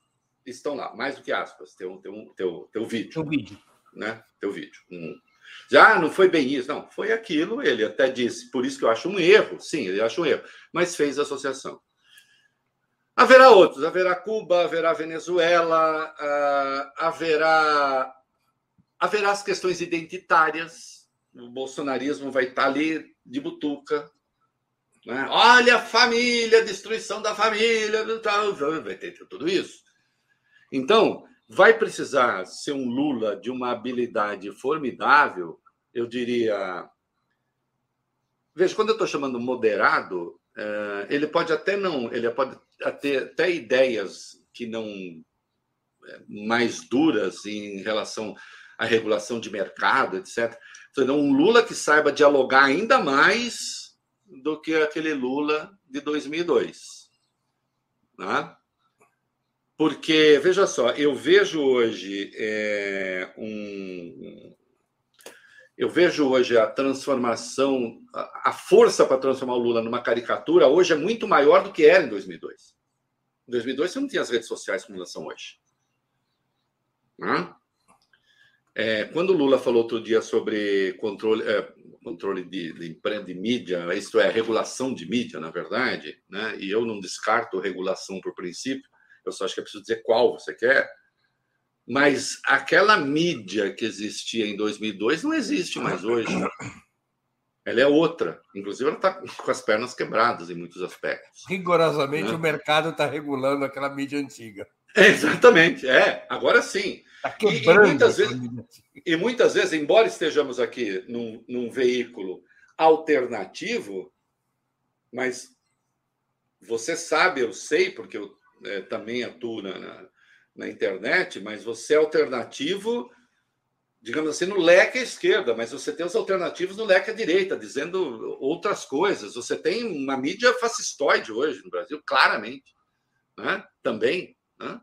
[SPEAKER 3] estão lá, mais do que aspas, tem um, tem um, teu, teu vídeo. Teu
[SPEAKER 2] vídeo.
[SPEAKER 3] Né? Teu vídeo. Hum. Já não foi bem isso, não, foi aquilo, ele até disse, por isso que eu acho um erro, sim, ele acha um erro, mas fez a associação. Haverá outros, haverá Cuba, haverá Venezuela, uh, haverá, haverá as questões identitárias, o bolsonarismo vai estar ali de butuca. Né? Olha a família, destruição da família, vai ter tudo isso. Então, vai precisar ser um Lula de uma habilidade formidável, eu diria. Veja, quando eu estou chamando moderado, eh, ele pode até não, ele pode ter até ideias que não eh, mais duras em relação à regulação de mercado, etc. Então, um Lula que saiba dialogar ainda mais do que aquele Lula de 2002. Né? Porque, veja só, eu vejo hoje é, um. Eu vejo hoje a transformação, a força para transformar o Lula numa caricatura hoje é muito maior do que era em 2002. Em 2002 você não tinha as redes sociais como elas são hoje. Né? É, quando o Lula falou outro dia sobre controle, é, controle de, de, de mídia, isto é, regulação de mídia, na verdade, né? e eu não descarto regulação por princípio, eu só acho que é preciso dizer qual você quer, mas aquela mídia que existia em 2002 não existe mais hoje. Ela é outra. Inclusive, ela está com as pernas quebradas em muitos aspectos.
[SPEAKER 2] Rigorosamente, né? o mercado está regulando aquela mídia antiga.
[SPEAKER 3] É, exatamente, é. Agora sim.
[SPEAKER 2] Quebrando.
[SPEAKER 3] E, e, muitas vezes, e muitas vezes, embora estejamos aqui num, num veículo alternativo, mas você sabe, eu sei, porque eu é, também atuo na, na, na, internet, mas você é alternativo, digamos assim, no leque à esquerda, mas você tem os alternativos no leque à direita, dizendo outras coisas. Você tem uma mídia fascistoide hoje no Brasil, claramente, né? também. Né?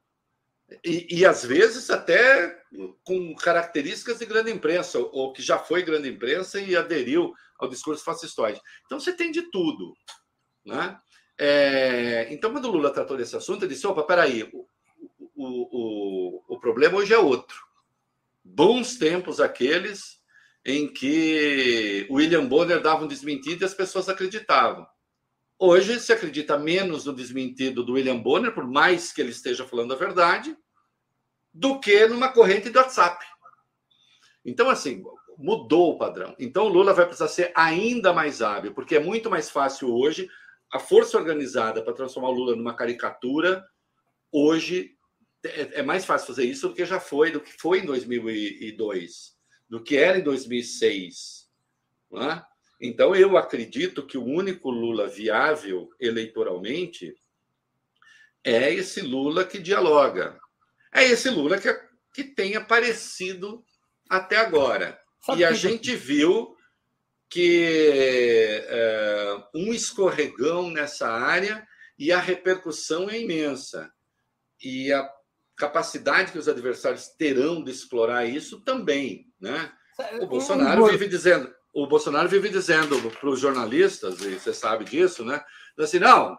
[SPEAKER 3] E, e, às vezes até com características de grande imprensa, ou que já foi grande imprensa e aderiu ao discurso fascistoide. Então você tem de tudo. Né? É, então, quando o Lula tratou desse assunto, ele disse: opa, peraí, o, o, o, o problema hoje é outro. Bons tempos aqueles em que William Bonner dava um desmentido e as pessoas acreditavam. Hoje se acredita menos no desmentido do William Bonner, por mais que ele esteja falando a verdade, do que numa corrente de WhatsApp. Então, assim, mudou o padrão. Então, o Lula vai precisar ser ainda mais hábil, porque é muito mais fácil hoje a força organizada para transformar o Lula numa caricatura. Hoje é, é mais fácil fazer isso do que já foi, do que foi em 2002, do que era em 2006. Não é? Então, eu acredito que o único Lula viável eleitoralmente é esse Lula que dialoga. É esse Lula que, que tem aparecido até agora. Sabe e a gente viu que é, um escorregão nessa área e a repercussão é imensa. E a capacidade que os adversários terão de explorar isso também. Né? O Bolsonaro vive dizendo, o Bolsonaro vive dizendo para os jornalistas, e você sabe disso, né? Assim, não,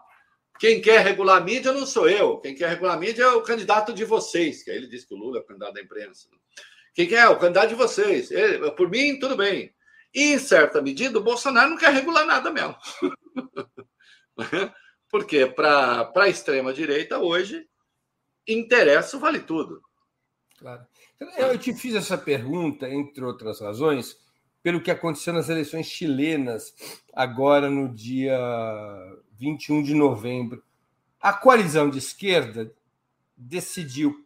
[SPEAKER 3] quem quer regular a mídia não sou eu, quem quer regular a mídia é o candidato de vocês, que aí ele disse que o Lula é o candidato da imprensa. Quem quer é o candidato de vocês? Ele, por mim, tudo bem. E, em certa medida, o Bolsonaro não quer regular nada mesmo. Porque para a extrema-direita, hoje, interessa vale tudo.
[SPEAKER 2] Claro. Eu te fiz essa pergunta, entre outras razões, pelo que aconteceu nas eleições chilenas, agora no dia 21 de novembro. A coalizão de esquerda decidiu,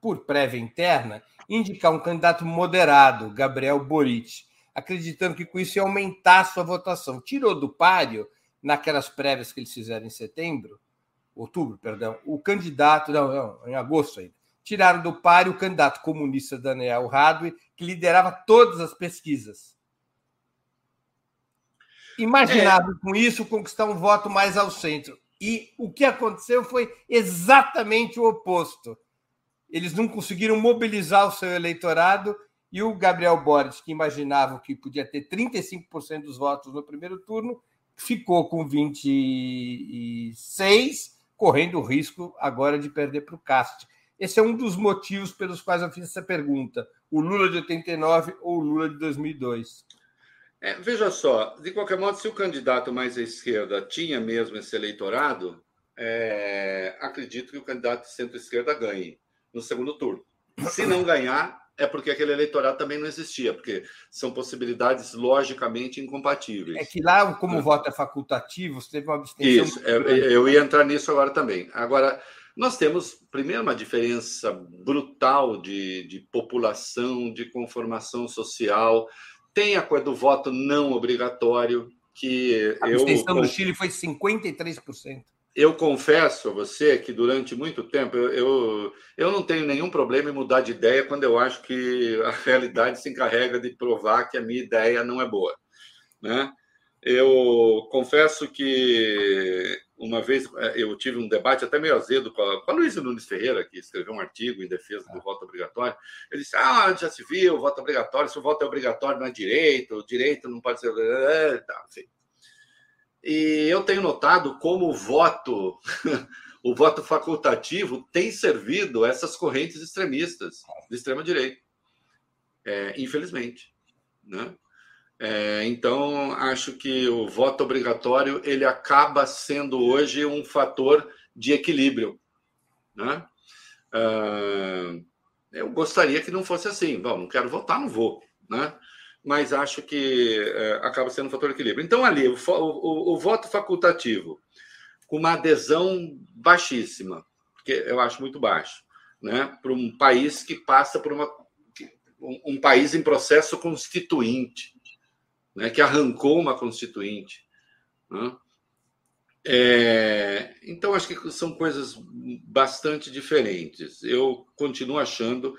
[SPEAKER 2] por prévia interna, indicar um candidato moderado, Gabriel Boric, acreditando que com isso ia aumentar sua votação. Tirou do páreo, naquelas prévias que eles fizeram em setembro, outubro, perdão, o candidato, não, não, em agosto ainda, tiraram do páreo o candidato comunista Daniel Radwe, que liderava todas as pesquisas. Imaginava é. com isso conquistar um voto mais ao centro. E o que aconteceu foi exatamente o oposto. Eles não conseguiram mobilizar o seu eleitorado e o Gabriel Boric, que imaginava que podia ter 35% dos votos no primeiro turno, ficou com 26, correndo o risco agora de perder para o Cast. Esse é um dos motivos pelos quais eu fiz essa pergunta: o Lula de 89 ou o Lula de 2002?
[SPEAKER 3] É, veja só, de qualquer modo, se o candidato mais à esquerda tinha mesmo esse eleitorado, é, acredito que o candidato de centro-esquerda ganhe no segundo turno. Se não ganhar, é porque aquele eleitorado também não existia, porque são possibilidades logicamente incompatíveis.
[SPEAKER 2] É que lá, como o voto é facultativo, você teve uma abstenção.
[SPEAKER 3] Isso, é, eu ia entrar nisso agora também. Agora, nós temos, primeiro, uma diferença brutal de, de população, de conformação social. Tem a coisa do voto não obrigatório, que
[SPEAKER 2] a abstenção eu... no Chile foi 53%
[SPEAKER 3] eu confesso a você que durante muito tempo eu, eu, eu, não tenho nenhum problema em mudar de ideia quando eu acho que a realidade se encarrega de provar que a minha ideia não é boa. Né? Eu confesso que uma vez eh, eu tive um debate até meio azedo com a, com a Luísa Nunes Ferreira, que escreveu um artigo em defesa do voto obrigatório. Ele disse: Ah, já se viu, o voto obrigatório, se o voto é obrigatório não é direito, o direito não pode ser. Tá, enfim. E eu tenho notado como o voto, o voto facultativo tem servido essas correntes extremistas de extrema direita, é, infelizmente, né? É, então acho que o voto obrigatório ele acaba sendo hoje um fator de equilíbrio, né? Uh, eu gostaria que não fosse assim. Bom, não quero votar, não vou, né? mas acho que é, acaba sendo um fator de equilíbrio. Então, ali, o, o, o voto facultativo, com uma adesão baixíssima, que eu acho muito baixo, né, para um país que passa por uma. Um, um país em processo constituinte, né, que arrancou uma constituinte. Né? É, então, acho que são coisas bastante diferentes. Eu continuo achando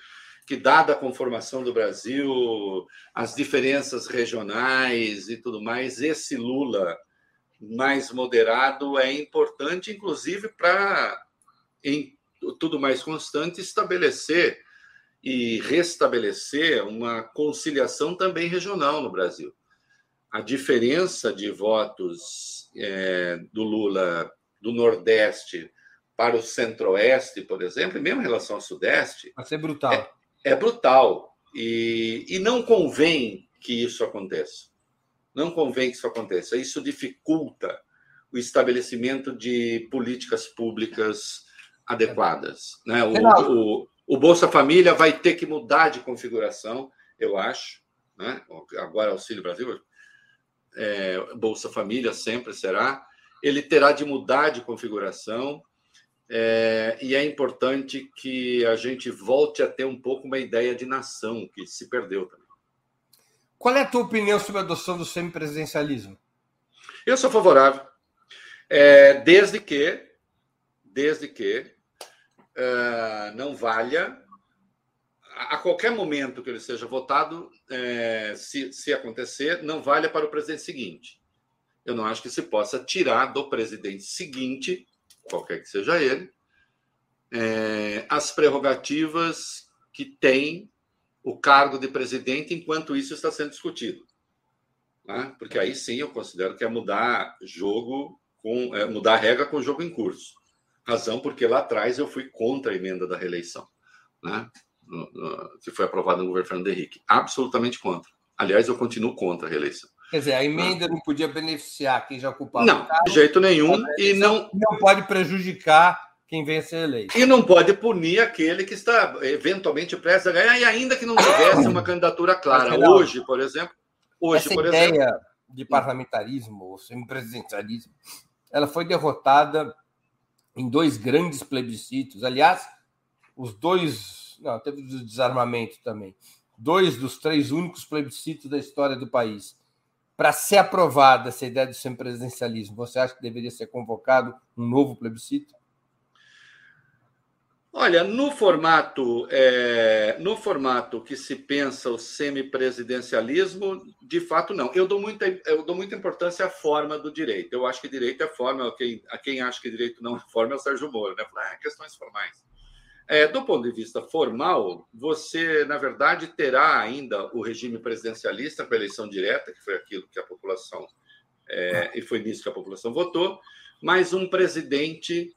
[SPEAKER 3] que, dada a conformação do Brasil, as diferenças regionais e tudo mais, esse Lula mais moderado é importante, inclusive, para, em tudo mais constante, estabelecer e restabelecer uma conciliação também regional no Brasil. A diferença de votos é, do Lula do Nordeste para o Centro-Oeste, por exemplo, e mesmo em relação ao Sudeste.
[SPEAKER 2] Vai ser brutal.
[SPEAKER 3] É, é brutal. E, e não convém que isso aconteça. Não convém que isso aconteça. Isso dificulta o estabelecimento de políticas públicas adequadas. Né? O, o, o, Bolsa Família vai ter que mudar de configuração, eu acho. Né? Agora, Auxílio Brasil, é, Bolsa Família sempre será. Ele terá de mudar de configuração é, e é importante que a gente volte a ter um pouco uma ideia de nação, que se perdeu também.
[SPEAKER 2] Qual é a tua opinião sobre a adoção do semipresidencialismo?
[SPEAKER 3] Eu sou favorável. É, desde que, desde que uh, não valha a qualquer momento que ele seja votado, é, se, se acontecer, não valha para o presidente seguinte. Eu não acho que se possa tirar do presidente seguinte qualquer que seja ele, é, as prerrogativas que tem o cargo de presidente enquanto isso está sendo discutido. Né? Porque aí sim eu considero que é mudar jogo, com, é mudar regra com o jogo em curso. Razão porque lá atrás eu fui contra a emenda da reeleição, né? Que foi aprovada no governo Fernando Henrique. Absolutamente contra. Aliás, eu continuo contra a reeleição.
[SPEAKER 2] Quer dizer, a emenda não podia beneficiar quem já ocupava
[SPEAKER 3] não, o cargo. de jeito nenhum. E não,
[SPEAKER 2] não pode prejudicar quem vem a ser eleito.
[SPEAKER 3] E não pode punir aquele que está eventualmente prestes a ganhar, e ainda que não tivesse uma candidatura clara. hoje, por exemplo. Hoje,
[SPEAKER 2] essa
[SPEAKER 3] por
[SPEAKER 2] ideia
[SPEAKER 3] exemplo,
[SPEAKER 2] de parlamentarismo ou semipresidencialismo, ela foi derrotada em dois grandes plebiscitos. Aliás, os dois. Não, teve o desarmamento também. Dois dos três únicos plebiscitos da história do país para ser aprovada essa ideia do semipresidencialismo, você acha que deveria ser convocado um novo plebiscito?
[SPEAKER 3] Olha, no formato, é, no formato que se pensa o semipresidencialismo, de fato não. Eu dou muita, eu dou muita importância à forma do direito. Eu acho que direito é forma. Quem, a quem acha que direito não é forma é o Sérgio Moro, né? Ah, questões formais. É, do ponto de vista formal, você, na verdade, terá ainda o regime presidencialista com a eleição direta, que foi aquilo que a população, é, e foi nisso que a população votou, mas um presidente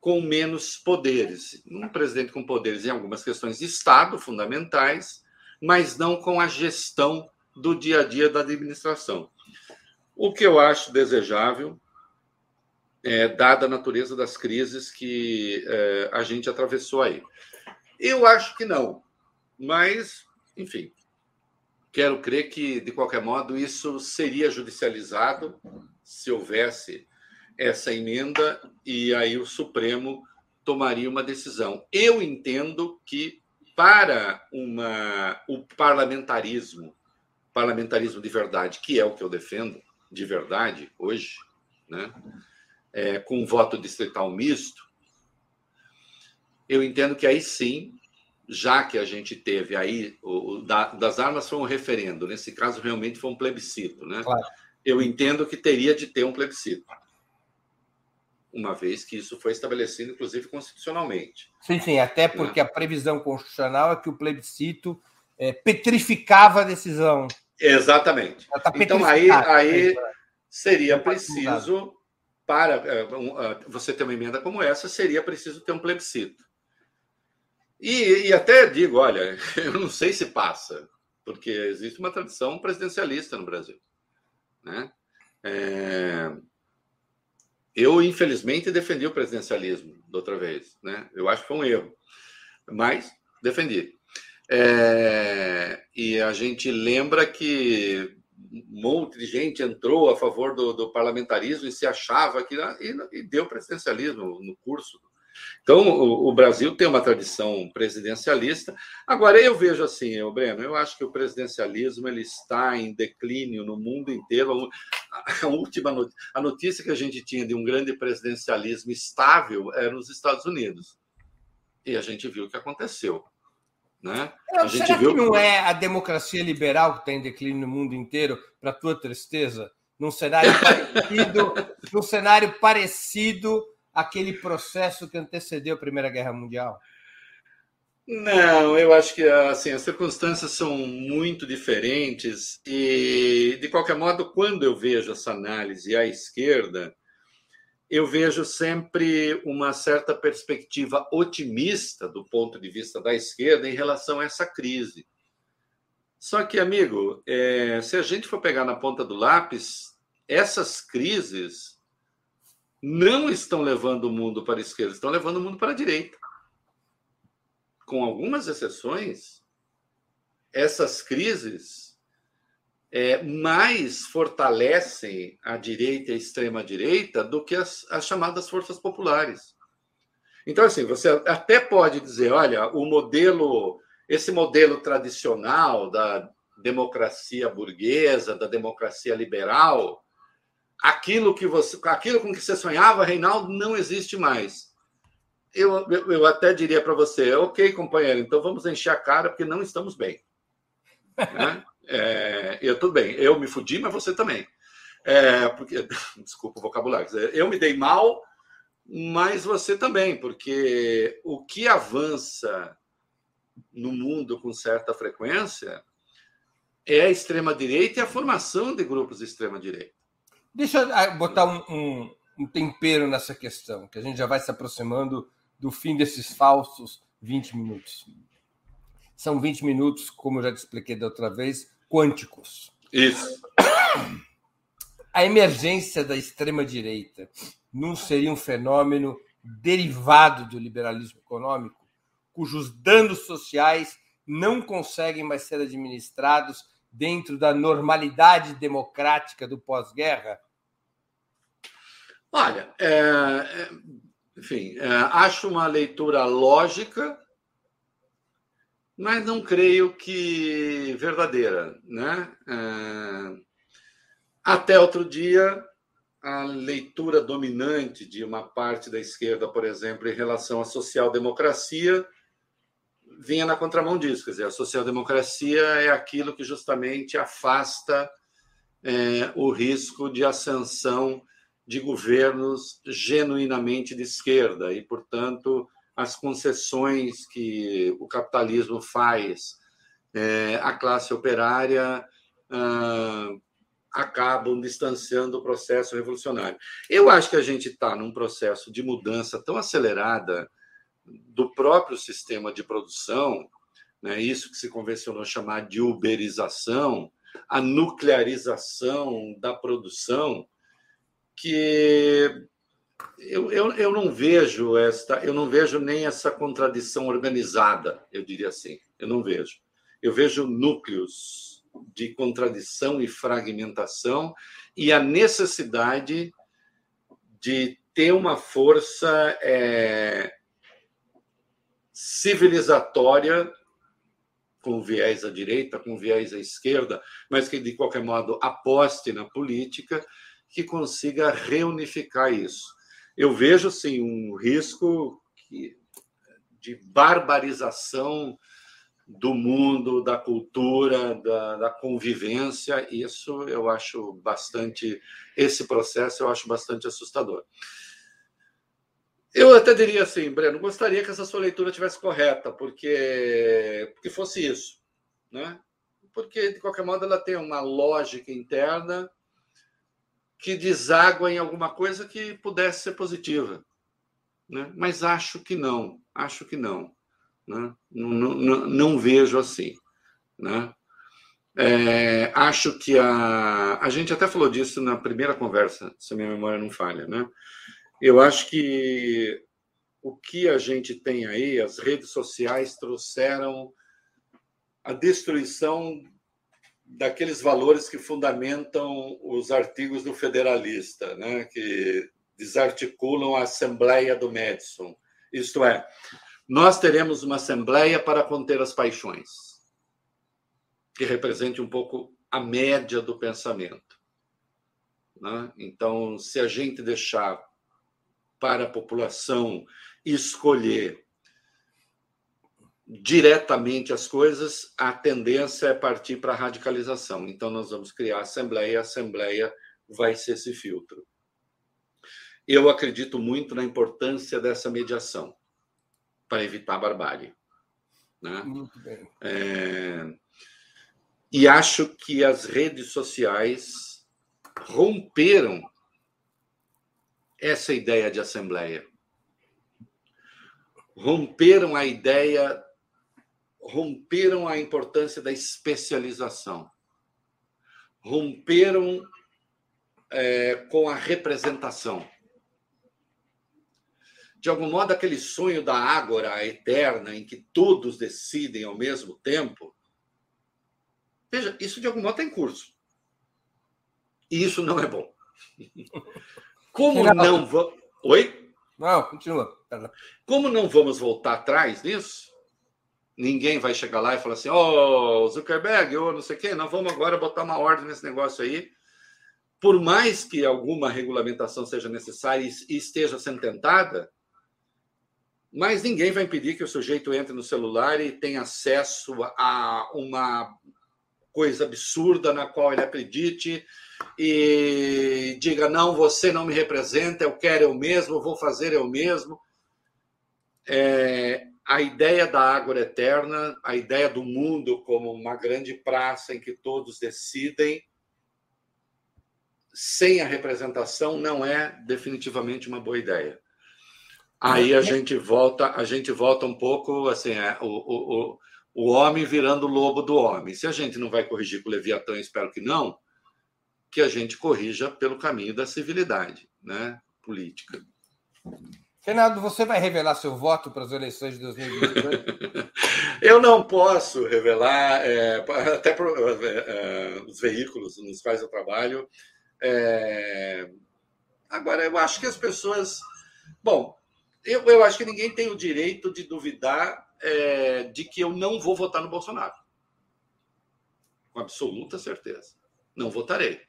[SPEAKER 3] com menos poderes. Um presidente com poderes em algumas questões de Estado fundamentais, mas não com a gestão do dia a dia da administração. O que eu acho desejável é, dada a natureza das crises que é, a gente atravessou aí. Eu acho que não, mas, enfim, quero crer que, de qualquer modo, isso seria judicializado se houvesse essa emenda e aí o Supremo tomaria uma decisão. Eu entendo que para uma, o parlamentarismo, parlamentarismo de verdade, que é o que eu defendo de verdade hoje, né? É, com voto distrital misto, eu entendo que aí sim, já que a gente teve aí, o, o da, das armas foi um referendo, nesse caso realmente foi um plebiscito, né? Claro. Eu entendo que teria de ter um plebiscito, uma vez que isso foi estabelecido, inclusive, constitucionalmente.
[SPEAKER 2] Sim, sim, até porque a previsão constitucional é que o plebiscito é, petrificava a decisão.
[SPEAKER 3] Exatamente. Tá então, aí, aí seria preciso para é, é, você ter uma emenda como essa, seria preciso ter um plebiscito. E, e, até digo, olha, eu não sei se passa, porque existe uma tradição presidencialista no Brasil. Né? É... Eu, infelizmente, defendi o presidencialismo da outra vez. Né? Eu acho que foi um erro, mas defendi. É, e a gente lembra que monte de gente entrou a favor do, do parlamentarismo e se achava que e, e deu presidencialismo no curso então, o, o, Brasil tem uma tradição presidencialista. Agora, eu vejo assim, eu, Breno, eu acho que o presidencialismo ele está em declínio no mundo inteiro. A, última a notícia que a gente tinha de um grande presidencialismo estável era nos Estados Unidos. E a gente viu o que aconteceu. Né?
[SPEAKER 2] gente será que não é a democracia liberal que está em declínio no mundo inteiro, para tua tristeza? Num cenário parecido, num cenário parecido aquele processo que antecedeu a Primeira Guerra Mundial?
[SPEAKER 3] Não, eu acho que assim, as circunstâncias são muito diferentes e, de qualquer modo, quando eu vejo essa análise à esquerda, eu vejo sempre uma certa perspectiva otimista do ponto de vista da esquerda em relação a essa crise. Só que, amigo, é, se a gente for pegar na ponta do lápis, essas crises não estão levando o mundo para a esquerda, estão levando o mundo para a direita. Com algumas exceções, essas crises é, mais fortalecem a direita e a extrema-direita do que as, as chamadas forças populares. Então, assim, você até pode dizer: olha, o modelo, esse modelo tradicional da democracia burguesa, da democracia liberal, aquilo que você, aquilo com que você sonhava, Reinaldo, não existe mais. Eu, eu, eu até diria para você, ok, companheiro, então vamos encher a cara porque não estamos bem. né? é, eu tudo bem, eu me fudi, mas você também. É, porque, desculpa o vocabulário, eu me dei mal, mas você também, porque o que avança no mundo com certa frequência é a extrema-direita e a formação de grupos de extrema-direita.
[SPEAKER 2] Deixa eu ah, botar um, um, um, tempero nessa questão, que a gente já vai se aproximando do fim desses falsos 20 minutos. São 20 minutos, como eu já te expliquei da outra vez, quânticos.
[SPEAKER 3] Isso.
[SPEAKER 2] A emergência da extrema-direita não seria um fenômeno derivado do liberalismo econômico, cujos danos sociais não conseguem mais ser administrados dentro da normalidade democrática do pós-guerra?
[SPEAKER 3] Olha, é, é, enfim, é, acho uma leitura lógica, mas não creio que verdadeira, né? É, até outro dia, a leitura dominante de uma parte da esquerda, por exemplo, em relação à social-democracia, vinha na contramão disso. Quer dizer, a social-democracia é aquilo que justamente afasta é, o risco de ascensão de governos genuinamente de esquerda e, portanto, as concessões que o capitalismo faz é, à classe operária ah, acabam distanciando o processo revolucionário. Eu acho que a gente está num processo de mudança tão acelerada do próprio sistema de produção, né, isso que se convencionou chamar de uberização, a nuclearização da produção, que eu, eu, eu não vejo esta, eu não vejo nem essa contradição organizada, eu diria assim, eu não vejo. Eu vejo núcleos de contradição e fragmentação e a necessidade de ter uma força é, civilizatória, com viés à direita, com viés à esquerda, mas que, de qualquer modo, aposte na política, que consiga reunificar isso. Eu vejo, sim, um risco de barbarização do mundo, da cultura, da, da, convivência. Isso eu acho bastante. Esse processo eu acho bastante assustador. Eu até diria assim, Breno, gostaria que essa sua leitura tivesse correta, porque, porque fosse isso. Né? Porque, de qualquer modo, ela tem uma lógica interna que deságua em alguma coisa que pudesse ser positiva. Né? Mas acho que não, acho que não. Né? Não, não, não vejo assim. Né? É, acho que a. A gente até falou disso na primeira conversa, se a minha memória não falha, né? Eu acho que o que a gente tem aí, as redes sociais trouxeram a destruição daqueles valores que fundamentam os artigos do Federalista, né? que desarticulam a Assembleia do Madison. Isto é, nós teremos uma Assembleia para conter as paixões, que represente um pouco a média do pensamento. Né? Então, se a gente deixar para a população escolher diretamente as coisas, a tendência é partir para a radicalização. Então, nós vamos criar a Assembleia, a Assembleia vai ser esse filtro. Eu acredito muito na importância dessa mediação para evitar a barbárie. Né? Muito bem. É... E acho que as redes sociais romperam essa ideia de assembleia. Romperam a ideia, romperam a importância da especialização. Romperam é, com a representação. De algum modo, aquele sonho da ágora eterna, em que todos decidem ao mesmo tempo, Veja, isso de algum modo está em curso. E isso não é bom. Como não vamos. Oi?
[SPEAKER 2] Não, continua.
[SPEAKER 3] Como não vamos voltar atrás nisso? Ninguém vai chegar lá e falar assim: Ó, oh, Zuckerberg, ou não sei quem, nós vamos agora botar uma ordem nesse negócio aí. Por mais que alguma regulamentação seja necessária e esteja sendo tentada, mas ninguém vai impedir que o sujeito entre no celular e tenha acesso a uma coisa absurda na qual ele acredite e diga: não, você não me representa, eu quero eu mesmo, vou fazer eu mesmo. É, a ideia da água eterna, a ideia do mundo como uma grande praça em que todos decidem, sem a representação, não é definitivamente uma boa ideia. Aí a gente volta, a gente volta um pouco assim, é, o, o, o homem virando lobo do homem. Se a gente não vai corrigir com o Leviatã, espero que não, que a gente corrija pelo caminho da civilidade né, política.
[SPEAKER 2] Fernando, você vai revelar seu voto para as eleições de 2022?
[SPEAKER 3] eu não posso revelar, é, até para é, é, os veículos nos quais eu trabalho. É... Agora, eu acho que as pessoas. Bom, eu, eu acho que ninguém tem o direito de duvidar é, de que eu não vou votar no Bolsonaro. Com absoluta certeza. Não votarei.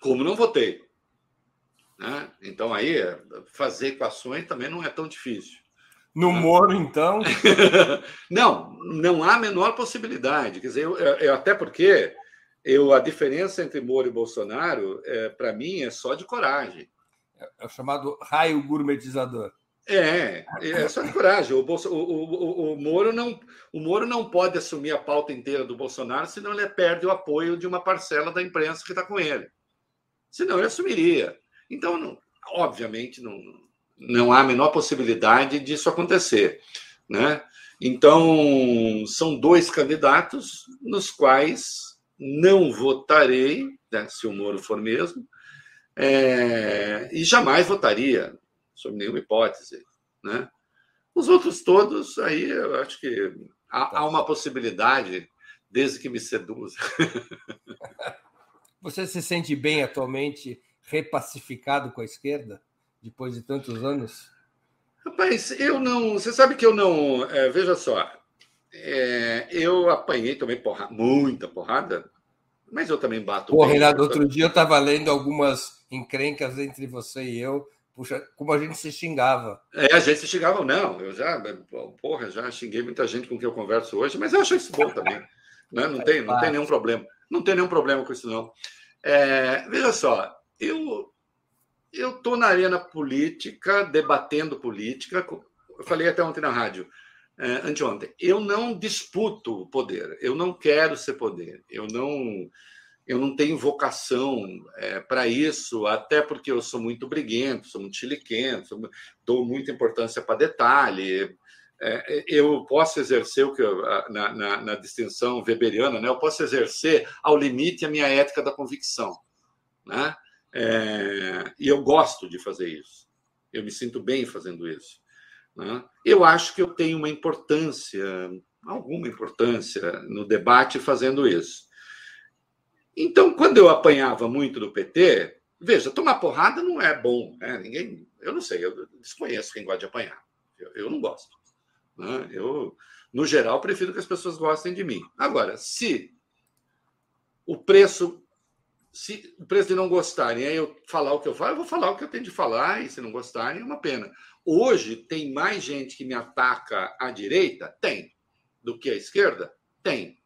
[SPEAKER 3] Como não votei. Né? Então, aí, fazer equações também não é tão difícil.
[SPEAKER 2] No né? Moro, então?
[SPEAKER 3] não, não há a menor possibilidade. Quer dizer, eu, eu, até porque eu, a diferença entre Moro e Bolsonaro, é, para mim, é só de coragem.
[SPEAKER 2] É o chamado raio gourmetizador.
[SPEAKER 3] É, é só de coragem. O, Bolso, o, o, o, Moro não, o Moro não pode assumir a pauta inteira do Bolsonaro, senão ele perde o apoio de uma parcela da imprensa que está com ele. Senão ele assumiria. Então, não, obviamente, não, não há a menor possibilidade disso acontecer. Né? Então, são dois candidatos nos quais não votarei, né, se o Moro for mesmo, é, e jamais votaria sob nenhuma hipótese. Né? Os outros todos, aí eu acho que há, há uma possibilidade, desde que me seduza.
[SPEAKER 2] Você se sente bem atualmente repacificado com a esquerda, depois de tantos anos?
[SPEAKER 3] Rapaz, eu não. Você sabe que eu não. É, veja só, é, eu apanhei, tomei porra, muita porrada, mas eu também bato.
[SPEAKER 2] Pô, Renato, outro dia eu estava lendo algumas encrencas entre você e eu Puxa, como a gente se xingava.
[SPEAKER 3] É, a gente se xingava, não. Eu já, porra, já xinguei muita gente com quem eu converso hoje, mas eu acho isso bom também. Né? Não, tem, não tem nenhum problema. Não tem nenhum problema com isso, não. É, veja só, eu eu estou na arena política, debatendo política. Eu falei até ontem na rádio, é, anteontem. Eu não disputo o poder. Eu não quero ser poder. Eu não eu não tenho vocação é, para isso, até porque eu sou muito briguento, sou muito chiliquento, sou, dou muita importância para detalhe. É, eu posso exercer o que eu, na, na, na, distinção weberiana, né? Eu posso exercer ao limite a minha ética da convicção, né? É, e eu gosto de fazer isso. Eu me sinto bem fazendo isso. Né? Eu acho que eu tenho uma importância alguma importância no debate fazendo isso. Então, quando eu apanhava muito do PT, veja, tomar porrada não é bom. Né? Ninguém, eu não sei, eu desconheço quem gosta de apanhar. Eu, eu não gosto. Né? Eu, no geral, prefiro que as pessoas gostem de mim. Agora, se o preço se o preço de não gostarem, aí eu falar o que eu falo, eu vou falar o que eu tenho de falar, e se não gostarem, é uma pena. Hoje, tem mais gente que me ataca à direita? Tem. Do que à esquerda? Tem.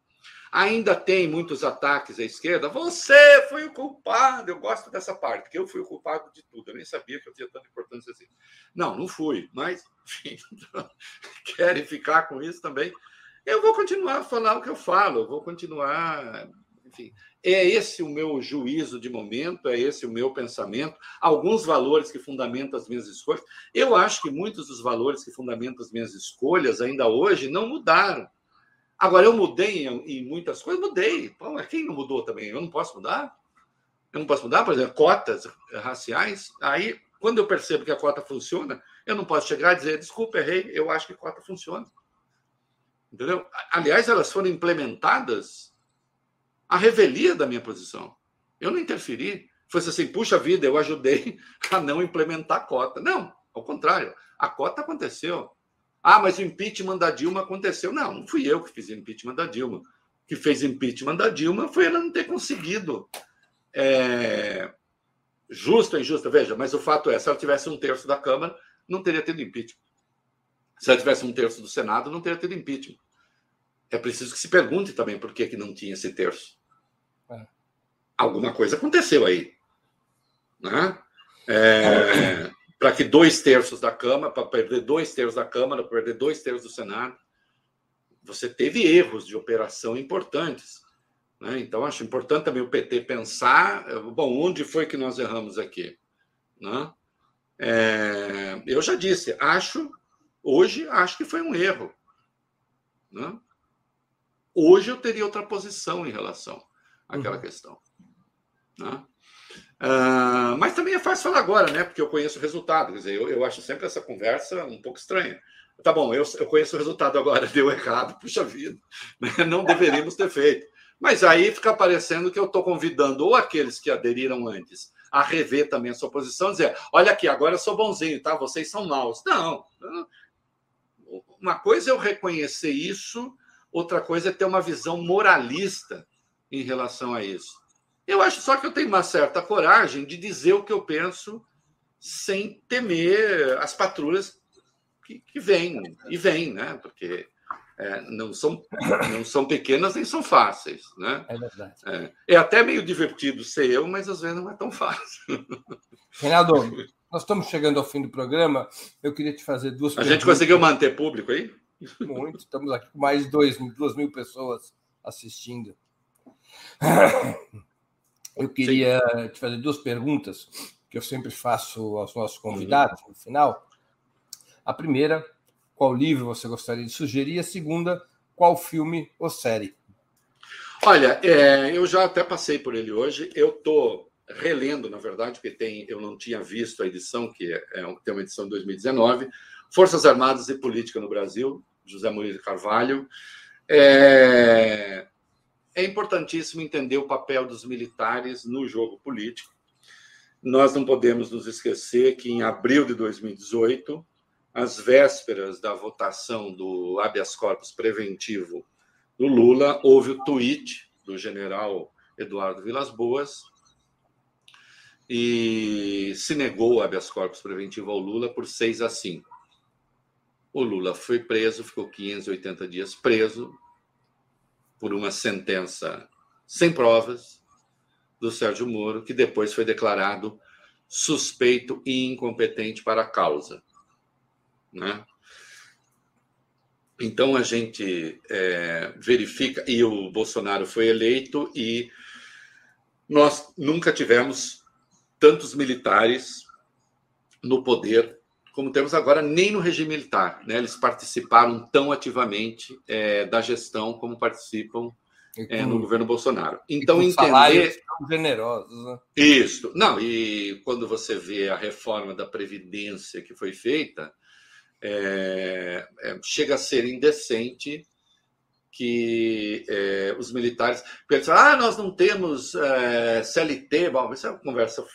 [SPEAKER 3] Ainda tem muitos ataques à esquerda. Você foi o culpado. Eu gosto dessa parte, porque eu fui o culpado de tudo. Eu nem sabia que eu tinha tanta importância assim. Não, não fui, mas, enfim, querem ficar com isso também. Eu vou continuar a falar o que eu falo, eu vou continuar enfim, é esse o meu juízo de momento, é esse o meu pensamento. Alguns valores que fundamentam as minhas escolhas. Eu acho que muitos dos valores que fundamentam as minhas escolhas ainda hoje não mudaram. Agora, eu mudei em, em muitas coisas, mudei. Pô, quem não mudou também? Eu não posso mudar? Eu não posso mudar, por exemplo, cotas raciais. Aí, quando eu percebo que a cota funciona, eu não posso chegar e dizer, desculpa, errei, eu acho que cota funciona. Entendeu? Aliás, elas foram implementadas a revelia da minha posição. Eu não interferi. Fosse assim, puxa vida, eu ajudei a não implementar a cota. Não, ao contrário, a cota aconteceu. Ah, mas o impeachment da Dilma aconteceu. Não, não fui eu que fiz o impeachment da Dilma. O que fez impeachment da Dilma foi ela não ter conseguido. É... Justa ou injusta, veja, mas o fato é, se ela tivesse um terço da Câmara, não teria tido impeachment. Se ela tivesse um terço do Senado, não teria tido impeachment. É preciso que se pergunte também por que, que não tinha esse terço. Alguma coisa aconteceu aí. Né? É, para que dois terços da Câmara, para perder dois terços da Câmara, para perder dois terços do Senado, você teve erros de operação importantes. Né? Então, acho importante também o PT pensar: bom, onde foi que nós erramos aqui? Né? É, eu já disse, acho, hoje, acho que foi um erro. Né? Hoje eu teria outra posição em relação aquela uhum. questão. Né? Uh, mas também é fácil falar agora, né? Porque eu conheço o resultado. Quer dizer, eu, eu acho sempre essa conversa um pouco estranha. Tá bom, eu, eu conheço o resultado agora, deu errado, puxa vida, né? não deveríamos ter feito. Mas aí fica parecendo que eu estou convidando ou aqueles que aderiram antes a rever também a sua posição, dizer: olha aqui, agora eu sou bonzinho, tá? Vocês são maus. Não. Uma coisa é eu reconhecer isso, outra coisa é ter uma visão moralista em relação a isso. Eu acho só que eu tenho uma certa coragem de dizer o que eu penso sem temer as patrulhas que, que vêm e vêm, né? Porque é, não, são, não são pequenas nem são fáceis, né?
[SPEAKER 2] É verdade.
[SPEAKER 3] É, é, até meio divertido ser eu, mas às vezes não é tão fácil.
[SPEAKER 2] Reinaldo, nós estamos chegando ao fim do programa. Eu queria te fazer duas
[SPEAKER 3] A perguntas. gente conseguiu manter público aí?
[SPEAKER 2] Muito. Estamos aqui com mais de dois, duas mil pessoas assistindo. Eu queria Sim. te fazer duas perguntas que eu sempre faço aos nossos convidados uhum. no final. A primeira, qual livro você gostaria de sugerir? A segunda, qual filme ou série?
[SPEAKER 3] Olha, é, eu já até passei por ele hoje. Eu estou relendo, na verdade, porque tem, eu não tinha visto a edição, que é, é tem uma edição de 2019, Forças Armadas e Política no Brasil, José Murilo Carvalho. É, é importantíssimo entender o papel dos militares no jogo político. Nós não podemos nos esquecer que em abril de 2018, às vésperas da votação do habeas corpus preventivo do Lula, houve o tweet do general Eduardo Vilas Boas e se negou o habeas corpus preventivo ao Lula por 6 a 5. O Lula foi preso, ficou 580 dias preso, por uma sentença sem provas do Sérgio Moro, que depois foi declarado suspeito e incompetente para a causa. Né? Então a gente é, verifica, e o Bolsonaro foi eleito, e nós nunca tivemos tantos militares no poder como temos agora, nem no regime militar. Né? Eles participaram tão ativamente é, da gestão como participam é, no governo Bolsonaro. Então, entender.
[SPEAKER 2] Tão generosos, né?
[SPEAKER 3] Isso. Não, e quando você vê a reforma da Previdência que foi feita, é, é chega a ser indecente que é, os militares. Porque eles falam, ah, nós não temos é, CLT. Bom, isso é uma conversa,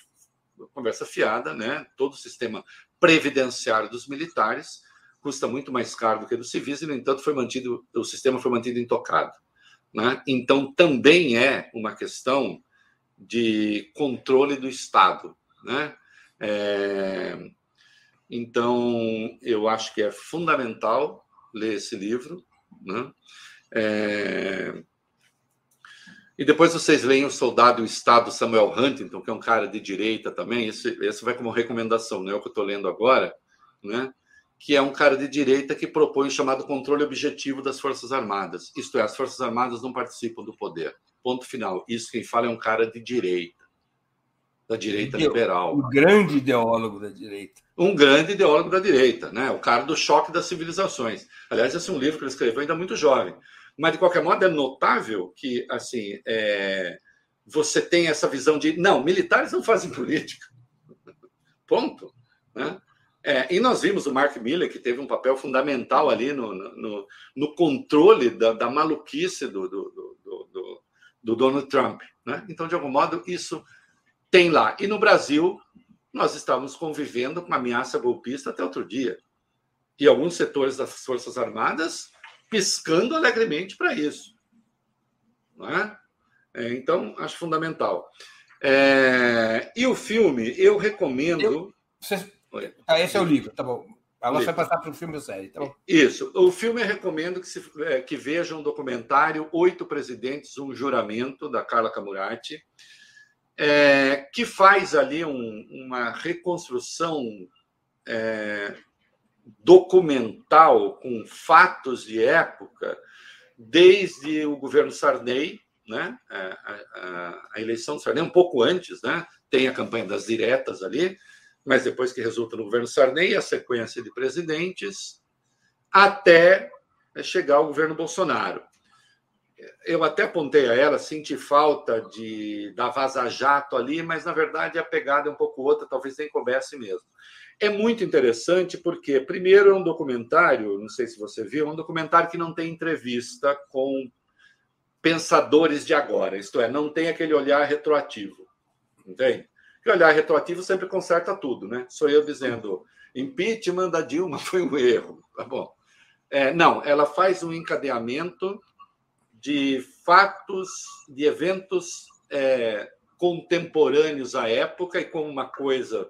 [SPEAKER 3] conversa fiada, né? Todo o sistema previdenciário dos militares custa muito mais caro do que dos civis, e, no entanto, foi mantido, o sistema foi mantido intocado. Né? Então, também é uma questão de controle do Estado. Né? É... Então, eu acho que é fundamental ler esse livro. Né? É... E depois vocês leem O Soldado e o Estado, Samuel Huntington, que é um cara de direita também. Esse, esse vai como recomendação, não é o que eu estou lendo agora, né? que é um cara de direita que propõe o chamado controle objetivo das Forças Armadas. Isto é, as Forças Armadas não participam do poder. Ponto final. Isso quem fala é um cara de direita, da direita liberal.
[SPEAKER 2] Um grande ideólogo da direita.
[SPEAKER 3] Um grande ideólogo da direita, né? O cara do choque das civilizações. Aliás, esse é um livro que ele escreveu ainda muito jovem. Mas, de qualquer modo, é notável que, assim, é... você tem essa visão de, não, militares não fazem política. Ponto. Né? É, e nós vimos o Mark Miller, que teve um papel fundamental ali no, no, no controle da, da maluquice do, do, do, do, do Donald Trump. Né? Então, de algum modo, isso tem lá. E no Brasil, nós estávamos convivendo com uma ameaça golpista até outro dia. E alguns setores das Forças Armadas piscando alegremente para isso. Não é? É, então, acho fundamental. É, e o filme, eu recomendo. Eu,
[SPEAKER 2] você, ah, esse é o livro, tá bom. Agora vai passar para o filme ou série, tá bom?
[SPEAKER 3] Isso. O filme eu recomendo que, se, é, que vejam um documentário Oito Presidentes, um Juramento, da Carla Camurati, é, que faz ali um, uma reconstrução é, documental com fatos de época, desde o governo Sarney, né? a, a, a eleição do Sarney, um pouco antes, né? tem a campanha das diretas ali, mas depois que resulta no governo Sarney, a sequência de presidentes, até chegar ao governo Bolsonaro. Eu até apontei a ela, senti falta de da vaza-jato ali, mas na verdade a pegada é um pouco outra, talvez nem comece mesmo. É muito interessante porque, primeiro, é um documentário, não sei se você viu, é um documentário que não tem entrevista com pensadores de agora, isto é, não tem aquele olhar retroativo, entende? que olhar retroativo sempre conserta tudo, né? Sou eu dizendo impeachment da Dilma foi um erro, tá bom? É, não, ela faz um encadeamento de fatos, de eventos é, contemporâneos à época e como uma coisa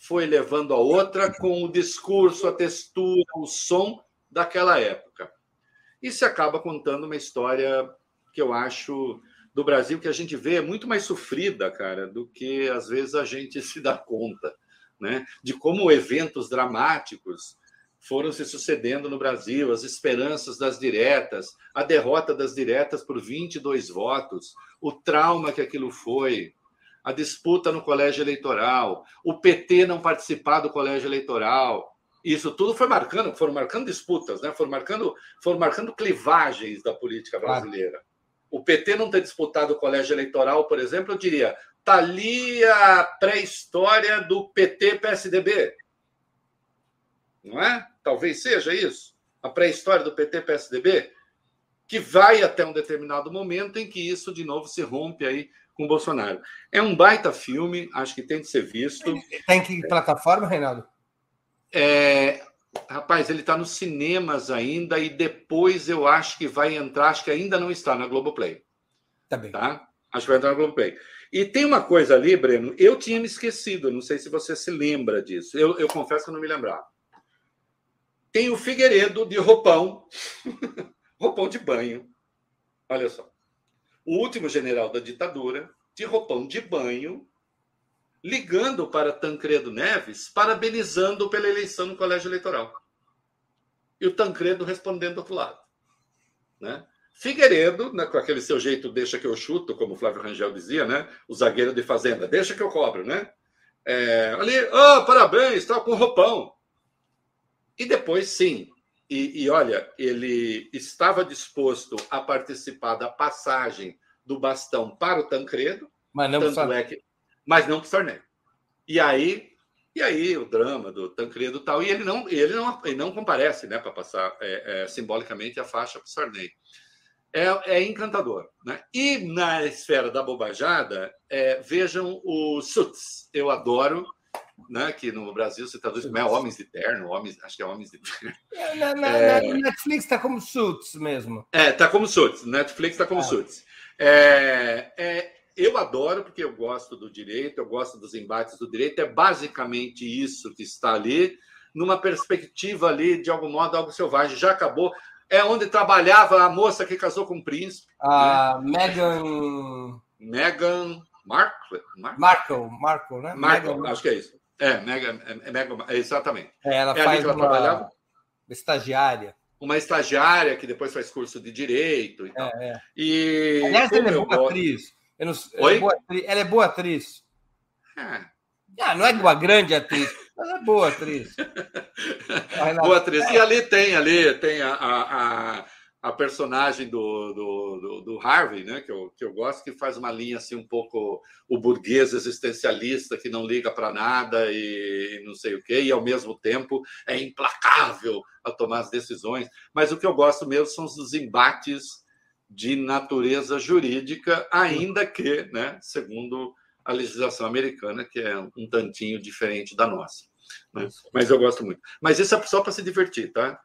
[SPEAKER 3] foi levando a outra com o discurso, a textura, o som daquela época. E se acaba contando uma história que eu acho do Brasil que a gente vê é muito mais sofrida, cara, do que às vezes a gente se dá conta, né? De como eventos dramáticos foram se sucedendo no Brasil, as esperanças das diretas, a derrota das diretas por 22 votos, o trauma que aquilo foi, a disputa no colégio eleitoral, o PT não participar do colégio eleitoral. Isso tudo foi marcando, foram marcando disputas, né? Foram marcando, foram marcando clivagens da política brasileira. O PT não ter disputado o colégio eleitoral, por exemplo, eu diria, está ali a pré-história do PT-PSDB. Não é? Talvez seja isso. A pré-história do PT-PSDB, que vai até um determinado momento em que isso de novo se rompe aí com o Bolsonaro. É um baita filme, acho que tem de ser visto.
[SPEAKER 2] Tem que plataforma, Reinaldo?
[SPEAKER 3] É, Rapaz, ele está nos cinemas ainda e depois eu acho que vai entrar, acho que ainda não está na Globoplay.
[SPEAKER 2] Tá bem.
[SPEAKER 3] Tá? Acho que vai entrar na Globoplay. E tem uma coisa ali, Breno, eu tinha me esquecido, não sei se você se lembra disso. Eu, eu confesso que eu não me lembrava. Tem o Figueiredo de roupão, roupão de banho. Olha só. O último general da ditadura, de roupão de banho, ligando para Tancredo Neves, parabenizando pela eleição no colégio eleitoral. E o Tancredo respondendo do outro lado. Né? Figueiredo, né, com aquele seu jeito, deixa que eu chuto, como o Flávio Rangel dizia, né? o zagueiro de fazenda, deixa que eu cobro, né? É, ali, oh, parabéns, está com roupão. E depois, sim, e, e, olha, ele estava disposto a participar da passagem do bastão para o Tancredo,
[SPEAKER 2] mas não tanto é que
[SPEAKER 3] mas não para o Sarney. E aí, e aí o drama do Tancredo tal, e ele não, ele não, ele não comparece, né, para passar é, é, simbolicamente a faixa para o Sarney. é, é encantador. Né? E na esfera da bobajada, é, vejam o Suits. Eu adoro, né? Que no Brasil você traduz como é Homens de Terno, homens, acho que é Homens de Terno.
[SPEAKER 2] É, na, na, é... na Netflix está como Suits mesmo.
[SPEAKER 3] É, está como Suits. Netflix está como ah. Suits. É, é, eu adoro, porque eu gosto do direito, eu gosto dos embates do direito, é basicamente isso que está ali, numa perspectiva ali, de algum modo, algo selvagem. Já acabou. É onde trabalhava a moça que casou com o príncipe.
[SPEAKER 2] A né? Megan.
[SPEAKER 3] Megan Markle.
[SPEAKER 2] Markle, Markle, né?
[SPEAKER 3] Markle, Meghan... acho que é isso. É, Megan, é, é, exatamente.
[SPEAKER 2] É, ela
[SPEAKER 3] é
[SPEAKER 2] faz ela uma... trabalhava. Estagiária
[SPEAKER 3] uma estagiária que depois faz curso de direito e tal. É, é.
[SPEAKER 2] E Aliás, ela é boa gosto... atriz. Não... Ela, é boa atriz. ela é boa atriz. É. Ah, não é uma grande atriz, mas é boa atriz.
[SPEAKER 3] boa atriz. E ali tem, ali tem a, a, a a personagem do, do, do, do, Harvey, né, que eu, que eu gosto, que faz uma linha assim um pouco o burguês existencialista que não liga para nada e, e, não sei o quê, e ao mesmo tempo é implacável a tomar as decisões. Mas o que eu gosto mesmo são os embates de natureza jurídica, ainda que, né, segundo a legislação americana, que é um tantinho diferente da nossa. Né? Mas eu gosto muito. Mas isso é só para se divertir, tá?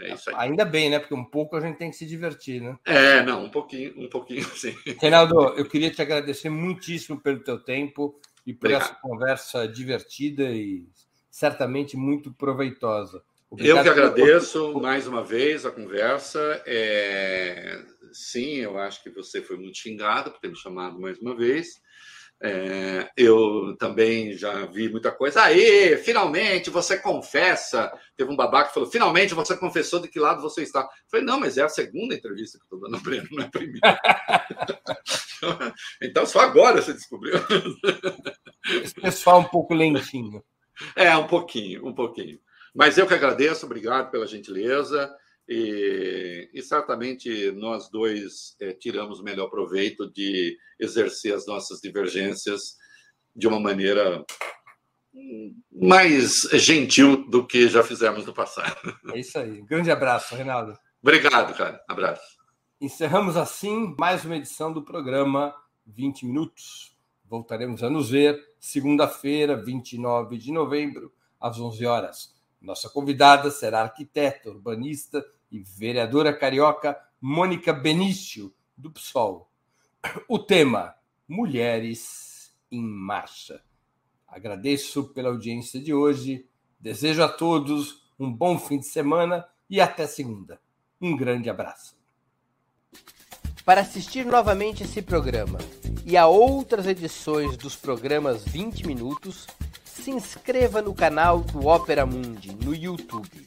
[SPEAKER 2] É isso aí. Ainda bem, né? Porque um pouco a gente tem que se divertir, né?
[SPEAKER 3] É, não, um pouquinho, um pouquinho, sim.
[SPEAKER 2] Reinaldo, eu queria te agradecer muitíssimo pelo teu tempo e por Obrigado. essa conversa divertida e certamente muito proveitosa.
[SPEAKER 3] Obrigado eu que agradeço por... mais uma vez a conversa. É... Sim, eu acho que você foi muito xingado por ter me chamado mais uma vez. É, eu também já vi muita coisa. Aí, finalmente você confessa. Teve um babaca que falou: finalmente você confessou de que lado você está. Eu falei: não, mas é a segunda entrevista que eu estou dando a Breno, não é a primeira. então só agora você descobriu.
[SPEAKER 2] Esse pessoal um pouco lentinho.
[SPEAKER 3] É, um pouquinho, um pouquinho. Mas eu que agradeço, obrigado pela gentileza. E, e, certamente nós dois é, tiramos o melhor proveito de exercer as nossas divergências de uma maneira mais gentil do que já fizemos no passado.
[SPEAKER 2] É isso aí. Grande abraço, Reinaldo.
[SPEAKER 3] Obrigado, cara. Abraço.
[SPEAKER 2] Encerramos assim mais uma edição do programa 20 Minutos. Voltaremos a nos ver segunda-feira, 29 de novembro, às 11 horas. Nossa convidada será arquiteta, urbanista e vereadora carioca Mônica Benício, do PSOL. O tema: Mulheres em Marcha. Agradeço pela audiência de hoje, desejo a todos um bom fim de semana e até segunda. Um grande abraço. Para assistir novamente esse programa e a outras edições dos programas 20 Minutos, se inscreva no canal do Opera Mundi no YouTube.